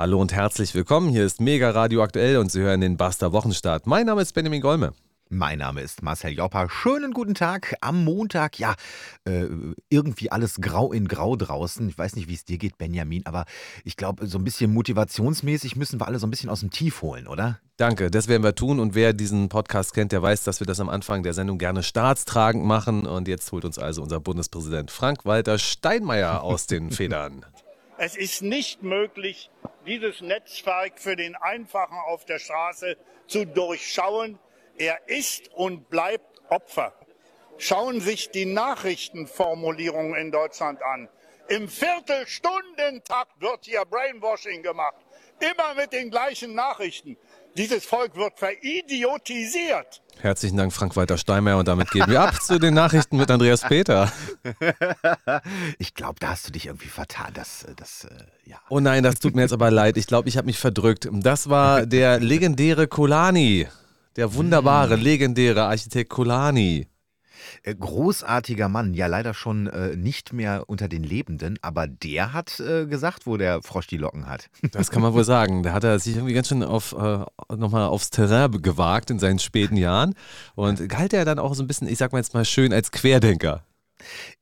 Hallo und herzlich willkommen. Hier ist Mega Radio aktuell und Sie hören den Buster Wochenstart. Mein Name ist Benjamin Golme. Mein Name ist Marcel Joppa. Schönen guten Tag am Montag. Ja, äh, irgendwie alles grau in grau draußen. Ich weiß nicht, wie es dir geht, Benjamin, aber ich glaube, so ein bisschen motivationsmäßig müssen wir alle so ein bisschen aus dem Tief holen, oder? Danke, das werden wir tun. Und wer diesen Podcast kennt, der weiß, dass wir das am Anfang der Sendung gerne staatstragend machen. Und jetzt holt uns also unser Bundespräsident Frank-Walter Steinmeier aus den Federn. Es ist nicht möglich, dieses Netzwerk für den Einfachen auf der Straße zu durchschauen. Er ist und bleibt Opfer. Schauen sich die Nachrichtenformulierungen in Deutschland an. Im Viertelstundentakt wird hier Brainwashing gemacht. Immer mit den gleichen Nachrichten. Dieses Volk wird veridiotisiert. Herzlichen Dank, Frank-Walter Steinmeier. Und damit gehen wir ab zu den Nachrichten mit Andreas Peter. Ich glaube, da hast du dich irgendwie vertan. Das, äh, das, äh, ja. Oh nein, das tut mir jetzt aber leid. Ich glaube, ich habe mich verdrückt. Das war der legendäre Kolani. Der wunderbare, legendäre Architekt Kolani. Äh, Großartiger Mann, ja leider schon äh, nicht mehr unter den Lebenden, aber der hat äh, gesagt, wo der Frosch die Locken hat. Das kann man wohl sagen. Da hat er sich irgendwie ganz schön auf, äh, nochmal aufs Terrain gewagt in seinen späten Jahren und galt er dann auch so ein bisschen, ich sag mal jetzt mal schön, als Querdenker.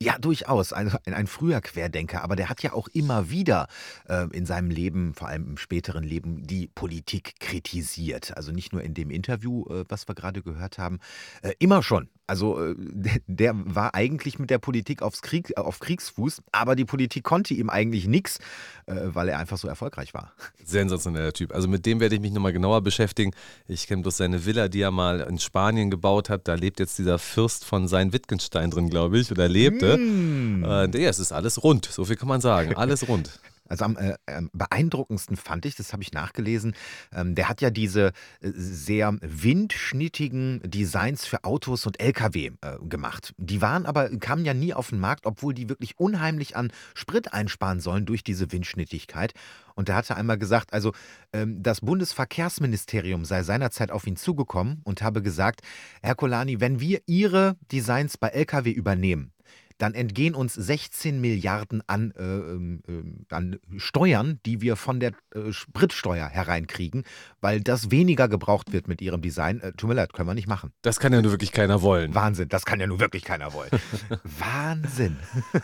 Ja, durchaus. Ein, ein, ein früher Querdenker, aber der hat ja auch immer wieder äh, in seinem Leben, vor allem im späteren Leben, die Politik kritisiert. Also nicht nur in dem Interview, äh, was wir gerade gehört haben, äh, immer schon. Also äh, der, war eigentlich mit der Politik aufs Krieg, auf Kriegsfuß, aber die Politik konnte ihm eigentlich nichts, äh, weil er einfach so erfolgreich war. Sensationeller Typ. Also mit dem werde ich mich nochmal genauer beschäftigen. Ich kenne bloß seine Villa, die er mal in Spanien gebaut hat. Da lebt jetzt dieser Fürst von sein Wittgenstein drin, glaube ich, oder lebte. Mm. Ja, es ist alles rund, so viel kann man sagen. Alles rund. Also am äh, ähm, beeindruckendsten fand ich, das habe ich nachgelesen, ähm, der hat ja diese äh, sehr windschnittigen Designs für Autos und Lkw äh, gemacht. Die waren aber, kamen ja nie auf den Markt, obwohl die wirklich unheimlich an Sprit einsparen sollen durch diese Windschnittigkeit. Und er hatte einmal gesagt, also ähm, das Bundesverkehrsministerium sei seinerzeit auf ihn zugekommen und habe gesagt, Herr Kolani, wenn wir Ihre Designs bei Lkw übernehmen, dann entgehen uns 16 Milliarden an, äh, äh, an Steuern, die wir von der äh, Spritsteuer hereinkriegen, weil das weniger gebraucht wird mit ihrem Design. Äh, tut mir leid, können wir nicht machen. Das kann ja nur wirklich keiner wollen. Wahnsinn, das kann ja nur wirklich keiner wollen. Wahnsinn.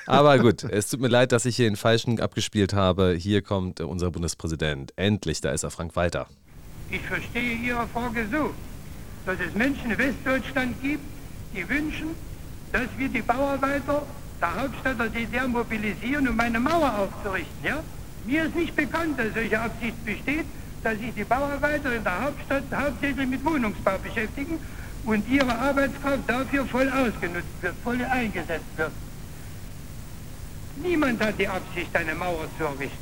Aber gut, es tut mir leid, dass ich hier den Falschen abgespielt habe. Hier kommt äh, unser Bundespräsident. Endlich, da ist er, Frank Walter. Ich verstehe Ihre Frage so, dass es Menschen in Westdeutschland gibt, die wünschen, dass wir die Bauarbeiter der Hauptstadt der DDR mobilisieren, um eine Mauer aufzurichten. Ja? Mir ist nicht bekannt, dass solche Absicht besteht, dass sich die Bauarbeiter in der Hauptstadt hauptsächlich mit Wohnungsbau beschäftigen und ihre Arbeitskraft dafür voll ausgenutzt wird, voll eingesetzt wird. Niemand hat die Absicht, eine Mauer zu errichten.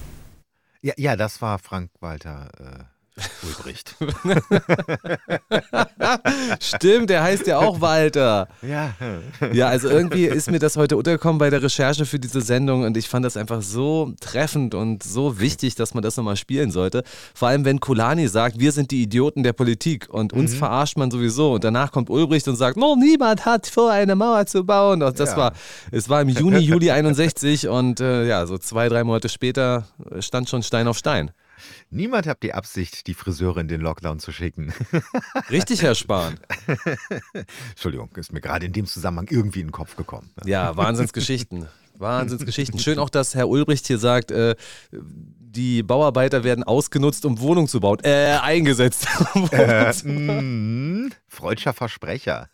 Ja, ja das war Frank Walter. Ulbricht. Stimmt, der heißt ja auch Walter. Ja. Ja, also irgendwie ist mir das heute untergekommen bei der Recherche für diese Sendung und ich fand das einfach so treffend und so wichtig, dass man das nochmal spielen sollte. Vor allem, wenn Kulani sagt, wir sind die Idioten der Politik und uns mhm. verarscht man sowieso. Und danach kommt Ulbricht und sagt, no, niemand hat vor, eine Mauer zu bauen. Und das ja. war, es war im Juni, Juli 61 und äh, ja, so zwei, drei Monate später stand schon Stein auf Stein. Niemand hat die Absicht, die Friseure in den Lockdown zu schicken. Richtig, Herr Spahn. Entschuldigung, ist mir gerade in dem Zusammenhang irgendwie in den Kopf gekommen. Ja, Wahnsinnsgeschichten. Wahnsinnsgeschichten. Schön auch, dass Herr Ulbricht hier sagt, äh, die Bauarbeiter werden ausgenutzt, um Wohnungen zu bauen. Äh, eingesetzt. äh, mm, freudscher Versprecher.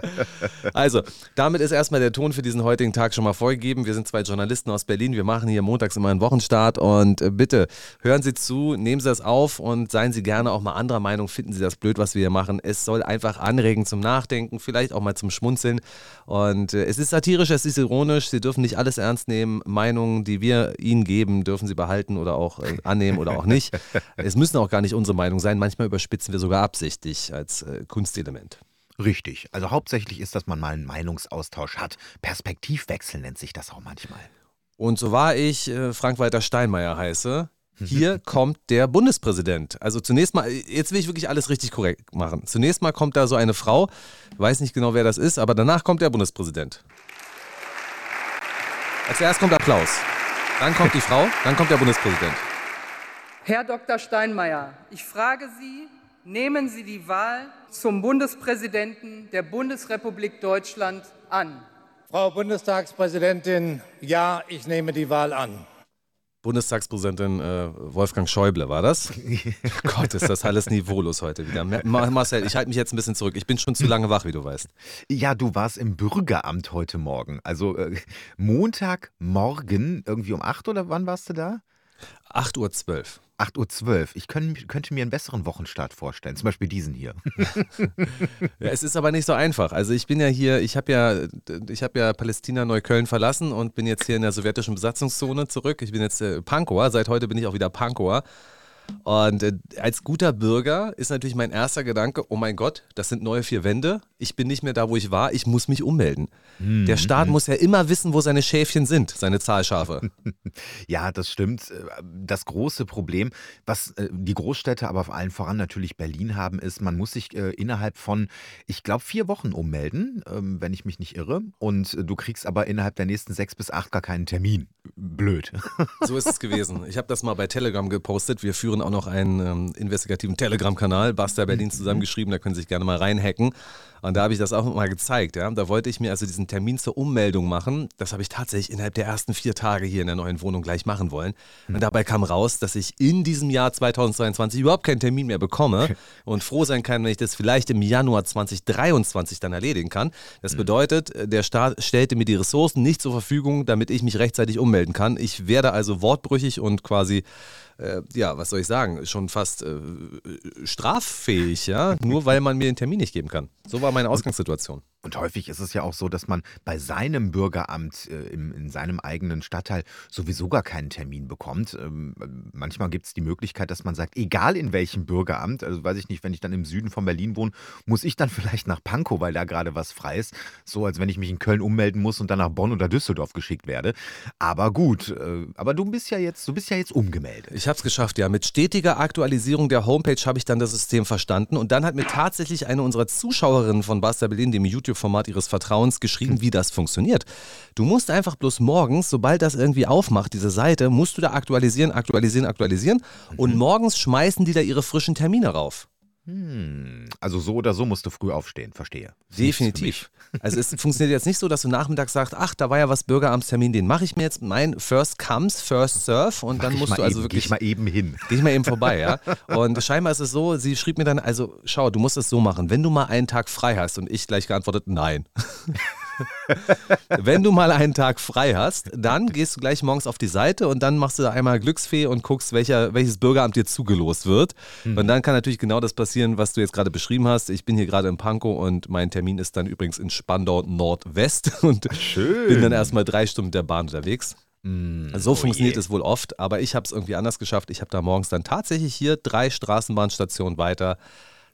also, damit ist erstmal der Ton für diesen heutigen Tag schon mal vorgegeben. Wir sind zwei Journalisten aus Berlin. Wir machen hier montags immer einen Wochenstart und äh, bitte hören Sie zu, nehmen Sie das auf und seien Sie gerne auch mal anderer Meinung. Finden Sie das blöd, was wir hier machen. Es soll einfach anregen zum Nachdenken, vielleicht auch mal zum Schmunzeln. Und äh, es ist satirisch, es ist ironisch. Sie dürfen nicht alles ernst nehmen. Meinungen, die wir Ihnen geben, dürfen Sie behalten oder auch äh, annehmen oder auch nicht. es müssen auch gar nicht unsere Meinung sein. Manchmal überspitzen wir sogar absichtlich als äh, Kunstelement. Richtig. Also hauptsächlich ist, dass man mal einen Meinungsaustausch hat. Perspektivwechsel nennt sich das auch manchmal. Und so war ich äh, Frank-Walter Steinmeier heiße. Hier kommt der Bundespräsident. Also zunächst mal, jetzt will ich wirklich alles richtig korrekt machen. Zunächst mal kommt da so eine Frau, weiß nicht genau, wer das ist, aber danach kommt der Bundespräsident. Als erstes kommt Applaus. Dann kommt die Frau, dann kommt der Bundespräsident. Herr Dr. Steinmeier, ich frage Sie, nehmen Sie die Wahl zum Bundespräsidenten der Bundesrepublik Deutschland an? Frau Bundestagspräsidentin, ja, ich nehme die Wahl an. Bundestagspräsidentin äh, Wolfgang Schäuble war das. Gott, ist das alles niveaulos heute wieder. Marcel, ich halte mich jetzt ein bisschen zurück. Ich bin schon zu lange wach, wie du weißt. Ja, du warst im Bürgeramt heute Morgen. Also äh, Montagmorgen, irgendwie um 8 oder wann warst du da? 8.12 Uhr. 8.12 Uhr. Ich könnt, könnte mir einen besseren Wochenstart vorstellen, zum Beispiel diesen hier. ja, es ist aber nicht so einfach. Also ich bin ja hier, ich habe ja, ich habe ja Palästina Neukölln verlassen und bin jetzt hier in der sowjetischen Besatzungszone zurück. Ich bin jetzt äh, Pankower, seit heute bin ich auch wieder Pankower. Und äh, als guter Bürger ist natürlich mein erster Gedanke, oh mein Gott, das sind neue vier Wände. Ich bin nicht mehr da, wo ich war. Ich muss mich ummelden. Mhm. Der Staat muss ja immer wissen, wo seine Schäfchen sind, seine Zahlschafe. ja, das stimmt. Das große Problem, was äh, die Großstädte, aber vor allem voran natürlich Berlin haben, ist, man muss sich äh, innerhalb von, ich glaube, vier Wochen ummelden, ähm, wenn ich mich nicht irre. Und äh, du kriegst aber innerhalb der nächsten sechs bis acht gar keinen Termin. Blöd. so ist es gewesen. Ich habe das mal bei Telegram gepostet. Wir führen führen auch noch einen ähm, investigativen Telegram-Kanal, Basta Berlin mhm. zusammengeschrieben, da können Sie sich gerne mal reinhacken. Und da habe ich das auch mal gezeigt. Ja. Da wollte ich mir also diesen Termin zur Ummeldung machen. Das habe ich tatsächlich innerhalb der ersten vier Tage hier in der neuen Wohnung gleich machen wollen. Und dabei kam raus, dass ich in diesem Jahr 2022 überhaupt keinen Termin mehr bekomme und froh sein kann, wenn ich das vielleicht im Januar 2023 dann erledigen kann. Das mhm. bedeutet, der Staat stellte mir die Ressourcen nicht zur Verfügung, damit ich mich rechtzeitig ummelden kann. Ich werde also wortbrüchig und quasi äh, ja, was soll ich sagen, schon fast äh, straffähig, ja, nur weil man mir den Termin nicht geben kann. So war meine Ausgangssituation. Und häufig ist es ja auch so, dass man bei seinem Bürgeramt äh, im, in seinem eigenen Stadtteil sowieso gar keinen Termin bekommt. Ähm, manchmal gibt es die Möglichkeit, dass man sagt, egal in welchem Bürgeramt, also weiß ich nicht, wenn ich dann im Süden von Berlin wohne, muss ich dann vielleicht nach Pankow, weil da gerade was frei ist. So als wenn ich mich in Köln ummelden muss und dann nach Bonn oder Düsseldorf geschickt werde. Aber gut, äh, aber du bist ja jetzt, du bist ja jetzt umgemeldet. Ich habe es geschafft, ja. Mit stetiger Aktualisierung der Homepage habe ich dann das System verstanden und dann hat mir tatsächlich eine unserer Zuschauerinnen von Basta Berlin, dem YouTube YouTube-Format ihres Vertrauens geschrieben, wie das funktioniert. Du musst einfach bloß morgens, sobald das irgendwie aufmacht, diese Seite, musst du da aktualisieren, aktualisieren, aktualisieren und mhm. morgens schmeißen die da ihre frischen Termine rauf. Hm, also so oder so musst du früh aufstehen, verstehe. Definitiv. Also es funktioniert jetzt nicht so, dass du nachmittags sagst, ach, da war ja was Bürgeramtstermin, den mache ich mir jetzt. Mein First comes, first serve und dann musst du also eben, wirklich. Geh ich mal eben hin. Geh ich mal eben vorbei, ja. Und scheinbar ist es so, sie schrieb mir dann, also schau, du musst es so machen, wenn du mal einen Tag frei hast und ich gleich geantwortet, nein. Wenn du mal einen Tag frei hast, dann gehst du gleich morgens auf die Seite und dann machst du da einmal Glücksfee und guckst, welcher, welches Bürgeramt dir zugelost wird. Mhm. Und dann kann natürlich genau das passieren, was du jetzt gerade beschrieben hast. Ich bin hier gerade in Pankow und mein Termin ist dann übrigens in Spandau Nordwest und Schön. bin dann erstmal drei Stunden mit der Bahn unterwegs. Mm, so oh funktioniert je. es wohl oft, aber ich habe es irgendwie anders geschafft. Ich habe da morgens dann tatsächlich hier drei Straßenbahnstationen weiter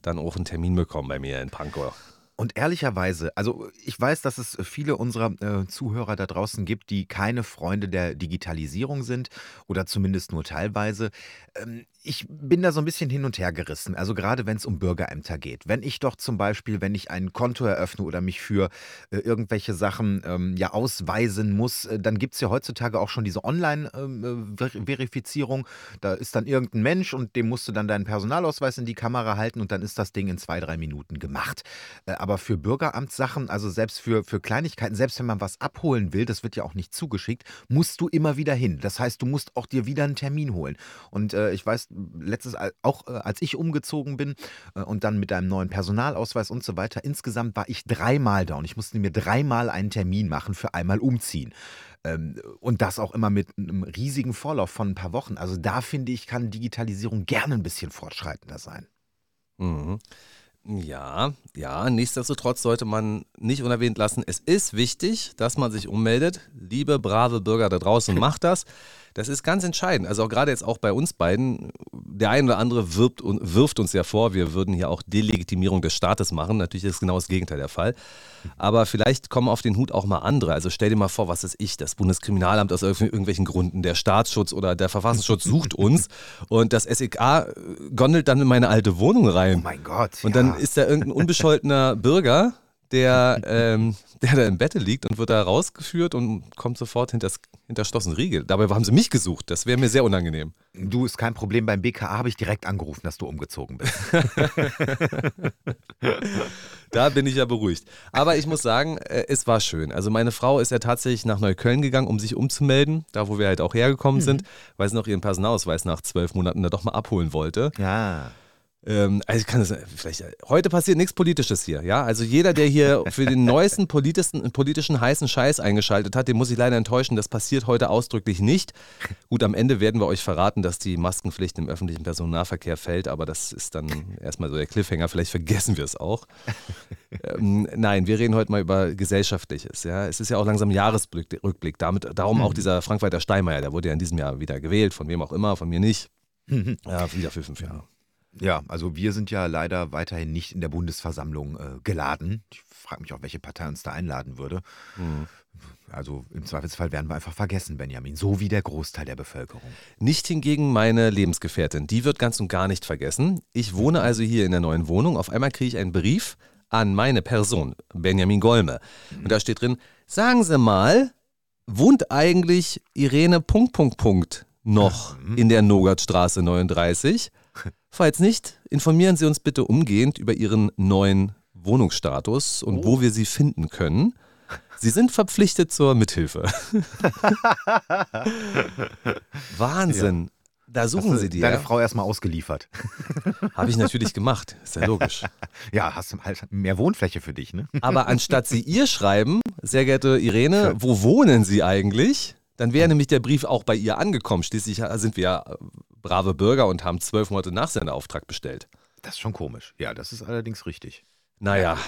dann auch einen Termin bekommen bei mir in Pankow. Und ehrlicherweise, also ich weiß, dass es viele unserer äh, Zuhörer da draußen gibt, die keine Freunde der Digitalisierung sind oder zumindest nur teilweise. Ähm, ich bin da so ein bisschen hin und her gerissen. Also gerade wenn es um Bürgerämter geht. Wenn ich doch zum Beispiel, wenn ich ein Konto eröffne oder mich für äh, irgendwelche Sachen ähm, ja ausweisen muss, äh, dann gibt es ja heutzutage auch schon diese Online-Verifizierung. Ähm, äh, da ist dann irgendein Mensch und dem musst du dann deinen Personalausweis in die Kamera halten und dann ist das Ding in zwei, drei Minuten gemacht. Äh, aber für Bürgeramtssachen, also selbst für, für Kleinigkeiten, selbst wenn man was abholen will, das wird ja auch nicht zugeschickt, musst du immer wieder hin. Das heißt, du musst auch dir wieder einen Termin holen. Und äh, ich weiß, letztes, auch äh, als ich umgezogen bin äh, und dann mit einem neuen Personalausweis und so weiter, insgesamt war ich dreimal da und ich musste mir dreimal einen Termin machen für einmal umziehen. Ähm, und das auch immer mit einem riesigen Vorlauf von ein paar Wochen. Also da finde ich, kann Digitalisierung gerne ein bisschen fortschreitender sein. Mhm. Ja, ja, nichtsdestotrotz sollte man nicht unerwähnt lassen, es ist wichtig, dass man sich ummeldet. Liebe, brave Bürger da draußen, macht das. Das ist ganz entscheidend. Also auch gerade jetzt auch bei uns beiden. Der eine oder andere wirbt und wirft uns ja vor, wir würden hier auch Delegitimierung des Staates machen. Natürlich ist genau das Gegenteil der Fall. Aber vielleicht kommen auf den Hut auch mal andere. Also stell dir mal vor, was ist ich, das Bundeskriminalamt aus irgendwelchen Gründen, der Staatsschutz oder der Verfassungsschutz sucht uns und das SEK gondelt dann in meine alte Wohnung rein. Oh mein Gott. Und dann ist da irgendein unbescholtener Bürger, der, ähm, der da im Bette liegt und wird da rausgeführt und kommt sofort hinter schlossen Riegel. Dabei haben sie mich gesucht. Das wäre mir sehr unangenehm. Du, ist kein Problem. Beim BKA habe ich direkt angerufen, dass du umgezogen bist. da bin ich ja beruhigt. Aber ich muss sagen, äh, es war schön. Also meine Frau ist ja tatsächlich nach Neukölln gegangen, um sich umzumelden, da wo wir halt auch hergekommen mhm. sind, weil sie noch ihren Personalausweis nach zwölf Monaten da doch mal abholen wollte. Ja. Ähm, also kann das vielleicht. Heute passiert nichts Politisches hier, ja. Also jeder, der hier für den neuesten politischen, politischen heißen Scheiß eingeschaltet hat, den muss ich leider enttäuschen. Das passiert heute ausdrücklich nicht. Gut, am Ende werden wir euch verraten, dass die Maskenpflicht im öffentlichen Personennahverkehr fällt, aber das ist dann erstmal so der Cliffhanger. Vielleicht vergessen wir es auch. ähm, nein, wir reden heute mal über Gesellschaftliches. Ja, es ist ja auch langsam Jahresrückblick. Damit, darum auch mhm. dieser Frank-Walter Steinmeier, der wurde ja in diesem Jahr wieder gewählt, von wem auch immer, von mir nicht. Ja, wieder für fünf Jahre. Ja, also wir sind ja leider weiterhin nicht in der Bundesversammlung äh, geladen. Ich frage mich auch, welche Partei uns da einladen würde. Mhm. Also im Zweifelsfall werden wir einfach vergessen, Benjamin, so wie der Großteil der Bevölkerung. Nicht hingegen meine Lebensgefährtin, die wird ganz und gar nicht vergessen. Ich wohne also hier in der neuen Wohnung. Auf einmal kriege ich einen Brief an meine Person, Benjamin Golme. Und da steht drin, sagen Sie mal, wohnt eigentlich Irene Punkt Punkt Punkt noch mhm. in der Nogatstraße 39? Falls nicht, informieren Sie uns bitte umgehend über Ihren neuen Wohnungsstatus und oh. wo wir Sie finden können. Sie sind verpflichtet zur Mithilfe. Wahnsinn. Ja. Da suchen hast sie die. Deine ja? Frau erstmal ausgeliefert. Habe ich natürlich gemacht. Ist ja logisch. Ja, hast du halt mehr Wohnfläche für dich, ne? Aber anstatt sie ihr schreiben, sehr geehrte Irene, wo wohnen Sie eigentlich? Dann wäre nämlich der Brief auch bei ihr angekommen. Schließlich sind wir ja brave Bürger und haben zwölf Monate Nachsenderauftrag bestellt. Das ist schon komisch. Ja, das ist allerdings richtig. Naja, ja,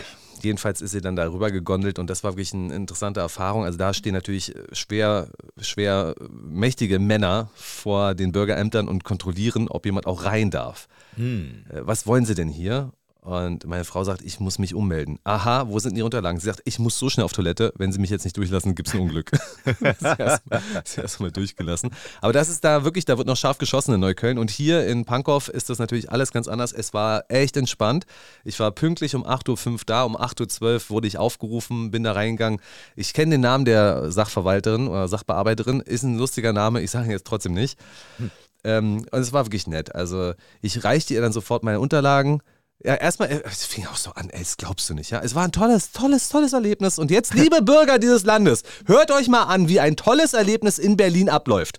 jedenfalls ist sie dann darüber gegondelt und das war wirklich eine interessante Erfahrung. Also da stehen natürlich schwer, schwer mächtige Männer vor den Bürgerämtern und kontrollieren, ob jemand auch rein darf. Hm. Äh, was wollen sie denn hier? Und meine Frau sagt, ich muss mich ummelden. Aha, wo sind die Unterlagen? Sie sagt, ich muss so schnell auf Toilette. Wenn Sie mich jetzt nicht durchlassen, gibt es ein Unglück. sie erstmal erst durchgelassen. Aber das ist da wirklich, da wird noch scharf geschossen in Neukölln. Und hier in Pankow ist das natürlich alles ganz anders. Es war echt entspannt. Ich war pünktlich um 8.05 Uhr da. Um 8.12 Uhr wurde ich aufgerufen, bin da reingegangen. Ich kenne den Namen der Sachverwalterin oder Sachbearbeiterin. Ist ein lustiger Name. Ich sage ihn jetzt trotzdem nicht. Hm. Ähm, und es war wirklich nett. Also ich reichte ihr dann sofort meine Unterlagen. Ja, erstmal, äh, es fing auch so an, ey, das glaubst du nicht, ja? Es war ein tolles, tolles, tolles Erlebnis. Und jetzt, liebe Bürger dieses Landes, hört euch mal an, wie ein tolles Erlebnis in Berlin abläuft.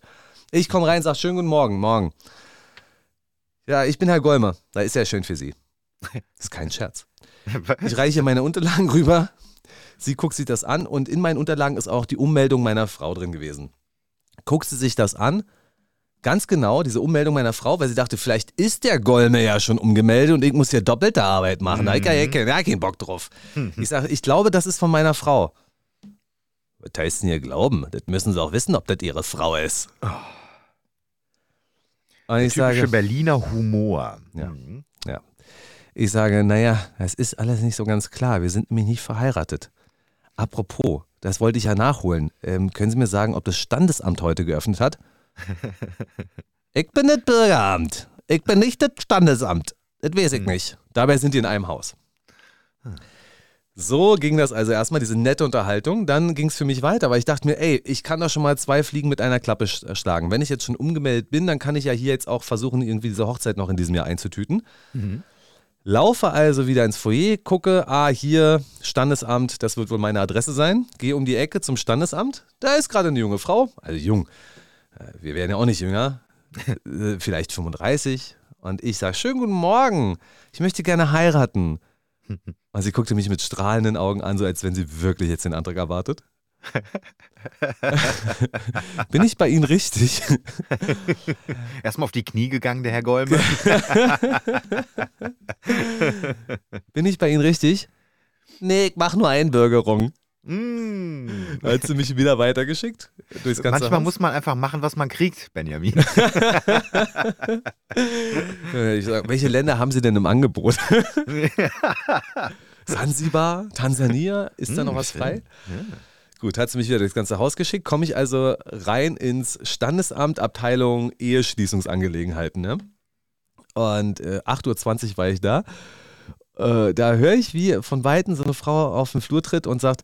Ich komme rein, sag schönen guten Morgen, morgen. Ja, ich bin Herr Golmer. Da ist ja schön für Sie. Das ist kein Scherz. Ich reiche meine Unterlagen rüber. Sie guckt sich das an und in meinen Unterlagen ist auch die Ummeldung meiner Frau drin gewesen. Guckt sie sich das an ganz genau diese Ummeldung meiner Frau, weil sie dachte, vielleicht ist der Golme ja schon umgemeldet und ich muss hier doppelte Arbeit machen. Mhm. Da habe ich ja keinen Bock drauf. Mhm. Ich sage, ich glaube, das ist von meiner Frau. Was heißt denn hier glauben? Das müssen sie auch wissen, ob das ihre Frau ist. Oh. Und ich typische sage, Berliner Humor. Ja, mhm. ja. Ich sage, naja, das ist alles nicht so ganz klar. Wir sind nämlich nicht verheiratet. Apropos, das wollte ich ja nachholen. Ähm, können Sie mir sagen, ob das Standesamt heute geöffnet hat? Ich bin nicht Bürgeramt. Ich bin nicht das Standesamt. Das weiß ich hm. nicht. Dabei sind die in einem Haus. So ging das also erstmal, diese nette Unterhaltung. Dann ging es für mich weiter, weil ich dachte mir, ey, ich kann doch schon mal zwei Fliegen mit einer Klappe äh, schlagen. Wenn ich jetzt schon umgemeldet bin, dann kann ich ja hier jetzt auch versuchen, irgendwie diese Hochzeit noch in diesem Jahr einzutüten. Mhm. Laufe also wieder ins Foyer, gucke, ah, hier Standesamt, das wird wohl meine Adresse sein. Gehe um die Ecke zum Standesamt. Da ist gerade eine junge Frau, also jung, wir werden ja auch nicht jünger, äh, vielleicht 35. Und ich sage, schönen guten Morgen, ich möchte gerne heiraten. Und sie guckte mich mit strahlenden Augen an, so als wenn sie wirklich jetzt den Antrag erwartet. Bin ich bei Ihnen richtig? Erstmal auf die Knie gegangen, der Herr Golme. Bin ich bei Ihnen richtig? Nee, ich mache nur Einbürgerung. Mm. Hat sie mich wieder weitergeschickt? Manchmal Haus? muss man einfach machen, was man kriegt, Benjamin. ich sag, welche Länder haben Sie denn im Angebot? Sansibar, Tansania, ist da noch was frei? Ja. Gut, hat sie mich wieder durchs ganze Haus geschickt. Komme ich also rein ins Standesamt, Abteilung Eheschließungsangelegenheiten. Ne? Und äh, 8.20 Uhr war ich da. Äh, da höre ich, wie von Weitem so eine Frau auf den Flur tritt und sagt,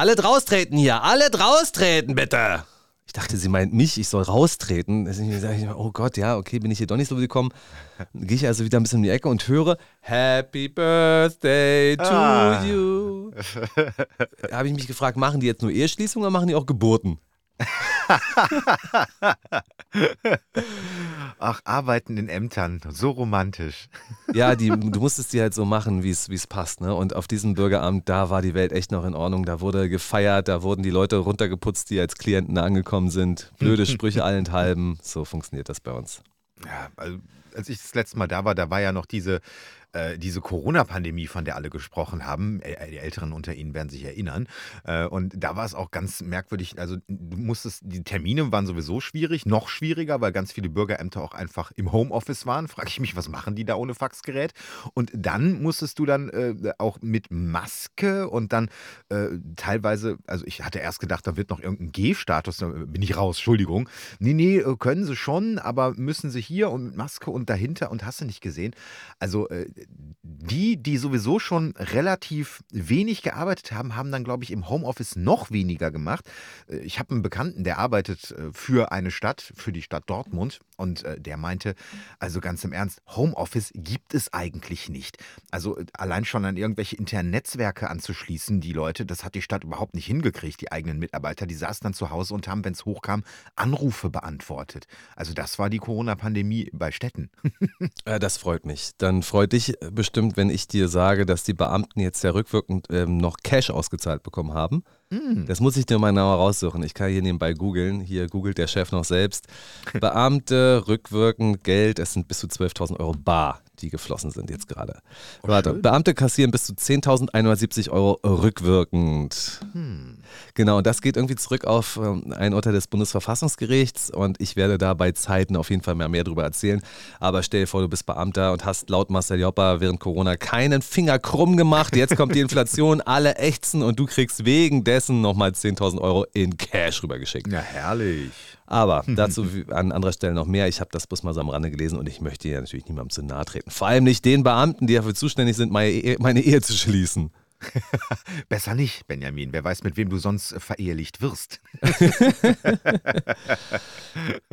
alle draustreten hier, alle draustreten bitte. Ich dachte, sie meint mich, ich soll raustreten. Deswegen sage ich, oh Gott, ja, okay, bin ich hier doch nicht so gekommen. Gehe ich also wieder ein bisschen in die Ecke und höre Happy Birthday to Ah. you. Da habe ich mich gefragt, machen die jetzt nur Eheschließungen oder machen die auch Geburten? Ach, arbeiten in Ämtern, so romantisch. Ja, die, du musstest die halt so machen, wie es passt. Ne? Und auf diesem Bürgeramt, da war die Welt echt noch in Ordnung. Da wurde gefeiert, da wurden die Leute runtergeputzt, die als Klienten angekommen sind. Blöde Sprüche allenthalben. So funktioniert das bei uns. Ja, also, als ich das letzte Mal da war, da war ja noch diese, äh, diese Corona-Pandemie, von der alle gesprochen haben. Äh, die Älteren unter Ihnen werden sich erinnern. Äh, und da war es auch ganz merkwürdig. Also, du musstest, die Termine waren sowieso schwierig, noch schwieriger, weil ganz viele Bürgerämter auch einfach im Homeoffice waren. Frage ich mich, was machen die da ohne Faxgerät? Und dann musstest du dann äh, auch mit Maske und dann teilweise, also ich hatte erst gedacht, da wird noch irgendein G-Status, da bin ich raus, Entschuldigung. Nee, nee, können sie schon, aber müssen sie hier und mit Maske und dahinter und hast du nicht gesehen. Also die, die sowieso schon relativ wenig gearbeitet haben, haben dann, glaube ich, im Homeoffice noch weniger gemacht. Äh, Ich habe einen Bekannten, der arbeitet äh, für eine Stadt, für die Stadt Dortmund und äh, der meinte, also ganz im Ernst, Homeoffice gibt es eigentlich nicht. Also allein schon an irgendwelche internen Netzwerke anzuschließen, die Leute, das hat die Stadt überhaupt nicht hingekriegt, die eigenen Mitarbeiter. Die saßen dann zu Hause und haben, wenn es hochkam, Anrufe beantwortet. Also das war die Corona-Pandemie bei Städten. Das freut mich. Dann freut dich bestimmt, wenn ich dir sage, dass die Beamten jetzt ja rückwirkend ähm, noch Cash ausgezahlt bekommen haben. Das muss ich dir mal genauer raussuchen. Ich kann hier nebenbei googeln. Hier googelt der Chef noch selbst. Beamte, rückwirkend Geld, es sind bis zu 12.000 Euro bar, die geflossen sind jetzt gerade. Warte, Beamte kassieren bis zu 10.170 Euro rückwirkend. Genau, und das geht irgendwie zurück auf ähm, ein Urteil des Bundesverfassungsgerichts und ich werde da bei Zeiten auf jeden Fall mehr, mehr drüber erzählen. Aber stell dir vor, du bist Beamter und hast laut Marcel Joppa während Corona keinen Finger krumm gemacht. Jetzt kommt die Inflation, alle ächzen und du kriegst wegen dessen nochmal 10.000 Euro in Cash rübergeschickt. Ja, herrlich. Aber dazu an anderer Stelle noch mehr. Ich habe das bloß mal so am Rande gelesen und ich möchte ja natürlich niemandem zu nahe treten. Vor allem nicht den Beamten, die dafür zuständig sind, meine Ehe, meine Ehe zu schließen. Besser nicht, Benjamin. Wer weiß, mit wem du sonst verehelicht wirst.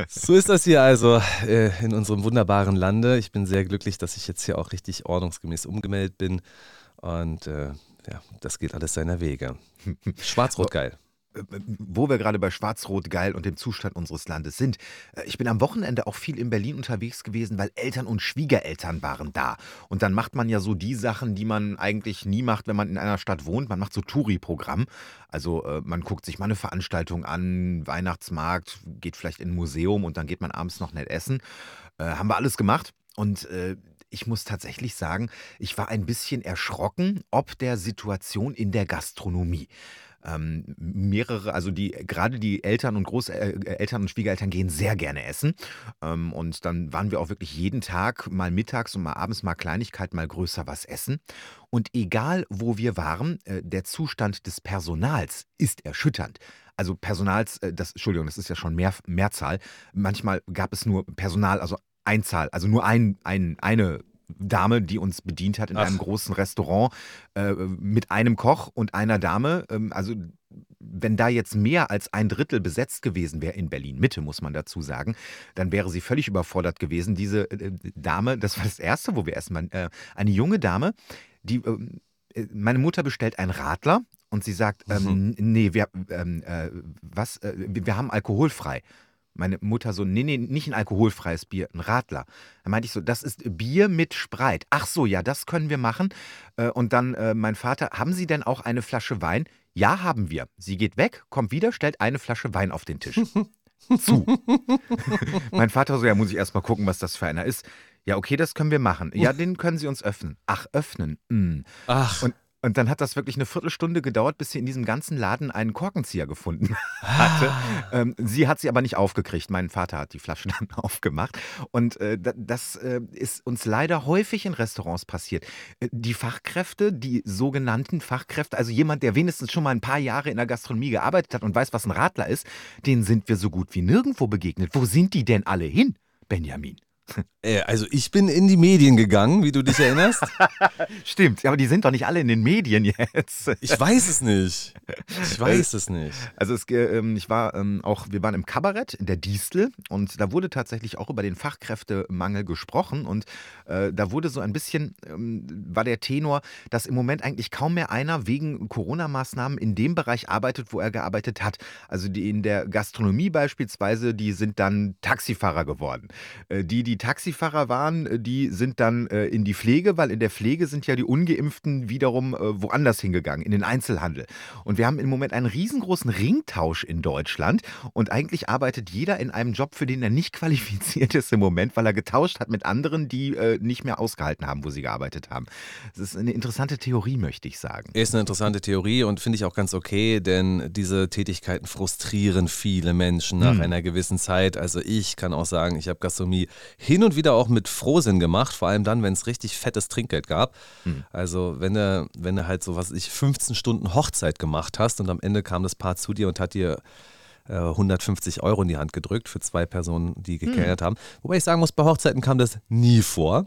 So ist das hier also äh, in unserem wunderbaren Lande. Ich bin sehr glücklich, dass ich jetzt hier auch richtig ordnungsgemäß umgemeldet bin. Und äh, ja, das geht alles seiner Wege. Schwarz-Rot geil. Wo wir gerade bei Schwarz-Rot geil und dem Zustand unseres Landes sind. äh, Ich bin am Wochenende auch viel in Berlin unterwegs gewesen, weil Eltern und Schwiegereltern waren da. Und dann macht man ja so die Sachen, die man eigentlich nie macht, wenn man in einer Stadt wohnt. Man macht so Touri-Programm. Also äh, man guckt sich mal eine Veranstaltung an, Weihnachtsmarkt, geht vielleicht in ein Museum und dann geht man abends noch nett essen. Äh, haben wir alles gemacht. Und ich muss tatsächlich sagen, ich war ein bisschen erschrocken, ob der Situation in der Gastronomie. Ähm, mehrere, also die, gerade die Eltern und Großeltern und Schwiegereltern gehen sehr gerne essen. Ähm, und dann waren wir auch wirklich jeden Tag, mal mittags und mal abends, mal Kleinigkeit, mal größer was essen. Und egal, wo wir waren, äh, der Zustand des Personals ist erschütternd. Also Personals, äh, das, Entschuldigung, das ist ja schon mehr, Mehrzahl. Manchmal gab es nur Personal, also Einzahl, also nur ein, ein, eine Dame, die uns bedient hat in Ach. einem großen Restaurant äh, mit einem Koch und einer Dame. Ähm, also wenn da jetzt mehr als ein Drittel besetzt gewesen wäre in Berlin Mitte, muss man dazu sagen, dann wäre sie völlig überfordert gewesen. Diese äh, Dame, das war das erste, wo wir essen waren, äh, eine junge Dame, die ähm, äh, meine Mutter bestellt einen Radler und sie sagt, ähm, nee, wir, ähm, äh, was, äh, wir haben alkoholfrei. Meine Mutter so, nee, nee, nicht ein alkoholfreies Bier, ein Radler. Da meinte ich so, das ist Bier mit Spreit. Ach so, ja, das können wir machen. Äh, Und dann äh, mein Vater, haben Sie denn auch eine Flasche Wein? Ja, haben wir. Sie geht weg, kommt wieder, stellt eine Flasche Wein auf den Tisch. Zu. mein Vater so, ja, muss ich erstmal gucken, was das für einer ist. Ja, okay, das können wir machen. Ja, den können Sie uns öffnen. Ach, öffnen. Mm. Ach, Und, und dann hat das wirklich eine Viertelstunde gedauert, bis sie in diesem ganzen Laden einen Korkenzieher gefunden hatte. Ähm, sie hat sie aber nicht aufgekriegt. Mein Vater hat die Flasche dann aufgemacht. Und äh, da- das äh, ist uns leider häufig in Restaurants passiert. Äh, die Fachkräfte, die sogenannten Fachkräfte, also jemand, der wenigstens schon mal ein paar Jahre in der Gastronomie gearbeitet hat und weiß, was ein Radler ist, denen sind wir so gut wie nirgendwo begegnet. Wo sind die denn alle hin, Benjamin? Äh, also ich bin in die Medien gegangen, wie du dich erinnerst. Stimmt, aber die sind doch nicht alle in den Medien jetzt. Ich weiß es nicht. Ich weiß es nicht. Also es, äh, ähm, ich war ähm, auch, wir waren im Kabarett in der Distel und da wurde tatsächlich auch über den Fachkräftemangel gesprochen und äh, da wurde so ein bisschen, ähm, war der Tenor, dass im Moment eigentlich kaum mehr einer wegen Corona-Maßnahmen in dem Bereich arbeitet, wo er gearbeitet hat. Also die in der Gastronomie beispielsweise, die sind dann Taxifahrer geworden. Äh, die, die Taxifahrer waren, äh, die sind dann äh, in die Pflege, weil in der Pflege sind ja die Ungeimpften wiederum äh, woanders hingegangen, in den Einzelhandel. Und wir haben im Moment einen riesengroßen Ringtausch in Deutschland und eigentlich arbeitet jeder in einem Job, für den er nicht qualifiziert ist im Moment, weil er getauscht hat mit anderen, die äh, nicht mehr ausgehalten haben, wo sie gearbeitet haben. Das ist eine interessante Theorie, möchte ich sagen. Ist eine interessante Theorie und finde ich auch ganz okay, denn diese Tätigkeiten frustrieren viele Menschen nach Hm. einer gewissen Zeit. Also ich kann auch sagen, ich habe Gastronomie hin und wieder auch mit Frohsinn gemacht, vor allem dann, wenn es richtig fettes Trinkgeld gab. Hm. Also wenn du, wenn du halt so was ich 15 Stunden Hochzeit gemacht hast und am Ende kam das Paar zu dir und hat dir äh, 150 Euro in die Hand gedrückt für zwei Personen, die Hm. gekellnert haben. Wobei ich sagen muss, bei Hochzeiten kam das nie vor.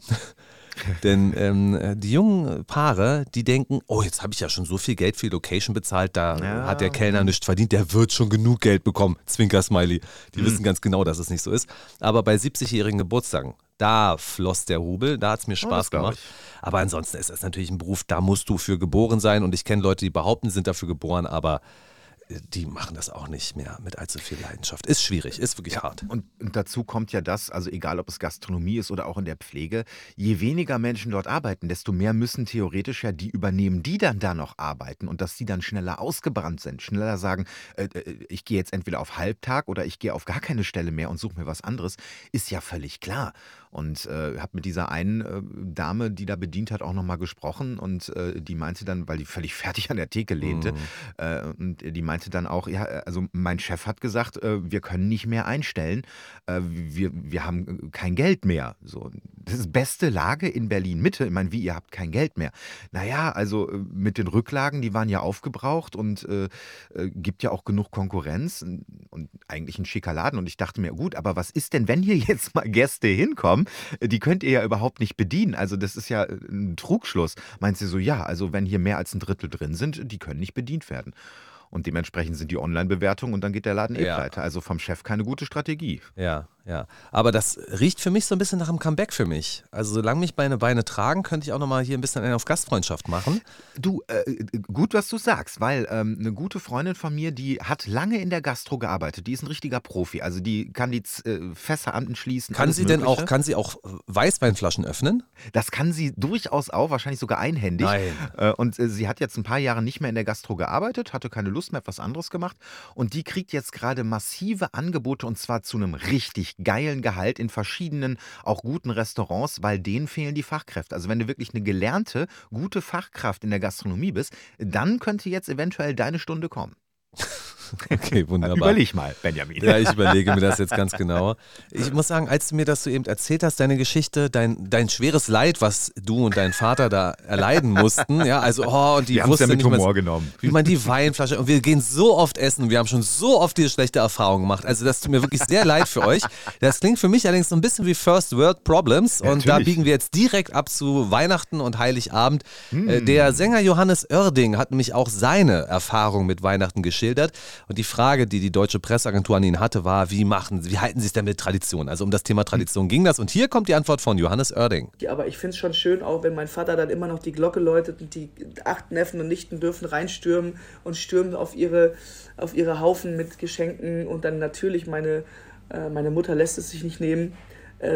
Denn ähm, äh, die jungen Paare, die denken, oh, jetzt habe ich ja schon so viel Geld für die Location bezahlt, da Ja. hat der Kellner nichts verdient, der wird schon genug Geld bekommen. Zwinker-Smiley. Die wissen ganz genau, dass es nicht so ist. Aber bei 70-jährigen Geburtstagen, da floss der Rubel, da hat es mir Spaß Oh, das glaub gemacht. Aber ansonsten ist das natürlich ein Beruf, da musst du für geboren sein. Und ich kenne Leute, die behaupten, sie sind dafür geboren, aber die machen das auch nicht mehr mit allzu viel Leidenschaft. Ist schwierig, ist wirklich hart. Und, und dazu kommt ja das, also egal ob es Gastronomie ist oder auch in der Pflege, je weniger Menschen dort arbeiten, desto mehr müssen theoretisch ja die übernehmen, die dann da noch arbeiten und dass die dann schneller ausgebrannt sind, schneller sagen, äh, äh, ich gehe jetzt entweder auf Halbtag oder ich gehe auf gar keine Stelle mehr und suche mir was anderes, ist ja völlig klar. Und äh, habe mit dieser einen äh, Dame, die da bedient hat, auch nochmal gesprochen und äh, die meinte dann, weil die völlig fertig an der Theke lehnte, äh, und die meinte dann auch, ja, also mein Chef hat gesagt, äh, wir können nicht mehr einstellen, äh, wir, wir haben kein Geld mehr. So, das ist beste Lage in Berlin Mitte. Ich meine, wie, ihr habt kein Geld mehr? Naja, also äh, mit den Rücklagen, die waren ja aufgebraucht und äh, äh, gibt ja auch genug Konkurrenz und, und eigentlich ein schicker Laden. Und ich dachte mir, gut, aber was ist denn, wenn hier jetzt mal Gäste hinkommen? Äh, Die könnt ihr ja überhaupt nicht bedienen. Also das ist ja äh, ein Trugschluss. Meint sie so, ja, also wenn hier mehr als ein Drittel drin sind, die können nicht bedient werden. Und dementsprechend sind die Online-Bewertungen und dann geht der Laden eh Ja. pleite. Also vom Chef keine gute Strategie. Ja, ja. Aber das riecht für mich so ein bisschen nach einem Comeback für mich. Also solange mich meine Beine tragen, könnte ich auch nochmal hier ein bisschen auf Gastfreundschaft machen. Du, äh, gut, was du sagst, weil ähm, eine gute Freundin von mir, die hat lange in der Gastro gearbeitet. Die ist ein richtiger Profi. Also die kann die äh, Fässer anschließen. Kann alles sie denn auch, Mögliche. kann sie auch Weißweinflaschen öffnen? Das kann sie durchaus auch, wahrscheinlich sogar einhändig. Nein. Äh, Und äh, sie hat jetzt ein paar Jahre nicht mehr in der Gastro gearbeitet, hatte keine Lust mehr, hat was anderes gemacht. Und die kriegt jetzt gerade massive Angebote und zwar zu einem richtig geilen Gehalt in verschiedenen, auch guten Restaurants, weil denen fehlen die Fachkräfte. Also wenn du wirklich eine gelernte, gute Fachkraft in der Gastronomie bist, dann könnte jetzt eventuell deine Stunde kommen. Okay, wunderbar. Überleg mal, Benjamin. Ja, ich überlege mir das jetzt ganz genau. Ich muss sagen, als du mir das so eben erzählt hast, deine Geschichte, dein, dein schweres Leid, was du und dein Vater da erleiden mussten, ja, also, oh, und die Wir haben's wusste ja mit Humor genommen. wie man die Weinflasche, und wir gehen so oft essen wir haben schon so oft diese schlechte Erfahrung gemacht. Also, das tut mir wirklich sehr leid für euch. Das klingt für mich allerdings so ein bisschen wie First World Problems und da Natürlich. biegen wir jetzt direkt ab zu Weihnachten und Heiligabend. Hm. Äh, Der Sänger Johannes Oerding hat nämlich auch seine Erfahrung mit Weihnachten geschildert und die Frage, die die deutsche Presseagentur an ihn hatte, war, wie machen, wie halten Sie es denn mit Tradition? Also um das Thema Tradition ging das und hier kommt die Antwort von Johannes Oerding. Ja, aber ich finde es schon schön, auch wenn mein Vater dann immer noch die Glocke läutet und die acht Neffen und Nichten dürfen reinstürmen und stürmen auf ihre, auf ihre Haufen mit Geschenken und dann natürlich meine, äh, meine Mutter lässt es sich nicht nehmen,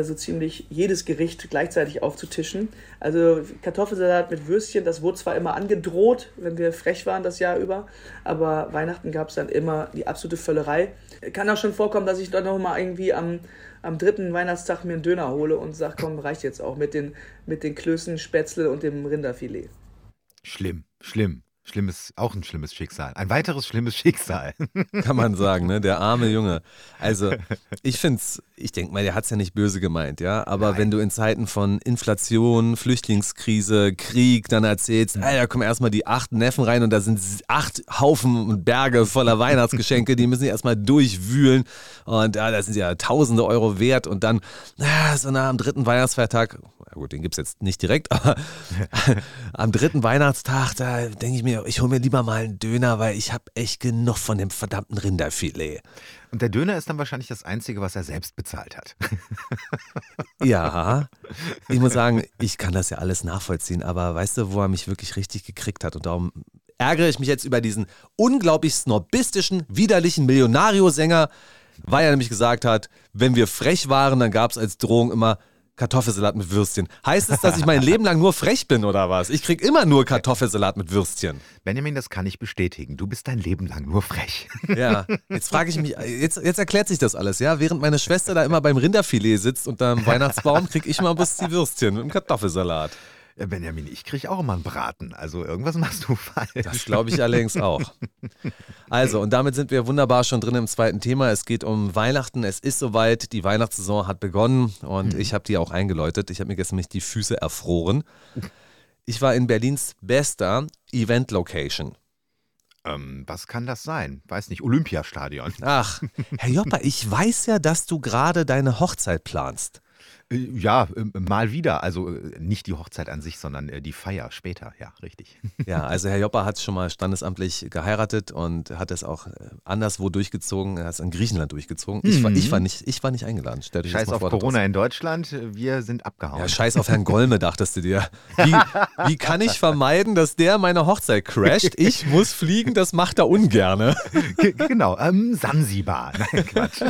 so ziemlich jedes Gericht gleichzeitig aufzutischen. Also Kartoffelsalat mit Würstchen, das wurde zwar immer angedroht, wenn wir frech waren das Jahr über, aber Weihnachten gab es dann immer die absolute Völlerei. Kann auch schon vorkommen, dass ich dann noch mal irgendwie am, am dritten Weihnachtstag mir einen Döner hole und sage, komm, reicht jetzt auch mit den, mit den Klößen, Spätzle und dem Rinderfilet. Schlimm, schlimm. Schlimmes, auch ein schlimmes Schicksal. Ein weiteres schlimmes Schicksal. Kann man sagen, ne? Der arme Junge. Also, ich finde es, ich denke mal, der hat es ja nicht böse gemeint, ja. Aber Nein. wenn du in Zeiten von Inflation, Flüchtlingskrise, Krieg dann erzählst, ey, da kommen erstmal die acht Neffen rein und da sind acht Haufen und Berge voller Weihnachtsgeschenke, die müssen erstmal durchwühlen. Und ja, das sind ja tausende Euro wert. Und dann, na, so nah am dritten Weihnachtsfeiertag, gut, den gibt es jetzt nicht direkt, aber am dritten Weihnachtstag, da denke ich mir, ich hole mir lieber mal einen Döner, weil ich habe echt genug von dem verdammten Rinderfilet. Und der Döner ist dann wahrscheinlich das Einzige, was er selbst bezahlt hat. Ja, ich muss sagen, ich kann das ja alles nachvollziehen, aber weißt du, wo er mich wirklich richtig gekriegt hat? Und darum ärgere ich mich jetzt über diesen unglaublich snobistischen, widerlichen Millionario-Sänger, weil er nämlich gesagt hat, wenn wir frech waren, dann gab es als Drohung immer Kartoffelsalat mit Würstchen. Heißt es, dass ich mein Leben lang nur frech bin oder was? Ich krieg immer nur Kartoffelsalat mit Würstchen. Benjamin, das kann ich bestätigen. Du bist dein Leben lang nur frech. Ja, jetzt frage ich mich, jetzt, jetzt erklärt sich das alles, ja? Während meine Schwester da immer beim Rinderfilet sitzt unterm Weihnachtsbaum, krieg ich mal bloß die Würstchen mit dem Kartoffelsalat. Äh, Benjamin, ich kriege auch immer einen Braten. Also irgendwas machst du falsch. Das glaube ich allerdings auch. Also, und damit sind wir wunderbar schon drin im zweiten Thema. Es geht um Weihnachten. Es ist soweit. Die Weihnachtssaison hat begonnen und ich habe die auch eingeläutet. Ich habe mir gestern nämlich die Füße erfroren. Ich war in Berlins bester Event-Location. Ähm, was kann das sein? Weiß nicht, Olympiastadion. Ach, Herr Joppa, ich weiß ja, dass du gerade deine Hochzeit planst. Äh, Ja, äh, mal wieder. Also äh, nicht die Hochzeit an sich, sondern äh, die Feier später. Ja, richtig. Ja, also Herr Joppa hat schon mal standesamtlich geheiratet und hat es auch anderswo durchgezogen. Er hat es in Griechenland durchgezogen. Ich, war, ich, war, nicht, ich war nicht eingeladen. Scheiß auf vor, Corona in Deutschland. Wir sind abgehauen. Ja, scheiß auf Herrn Golme, dachtest du dir. Wie, wie kann ich vermeiden, dass der meine Hochzeit crasht? Ich muss fliegen, das macht er ungerne. G- genau, ähm, Sansibar. Nein, Quatsch.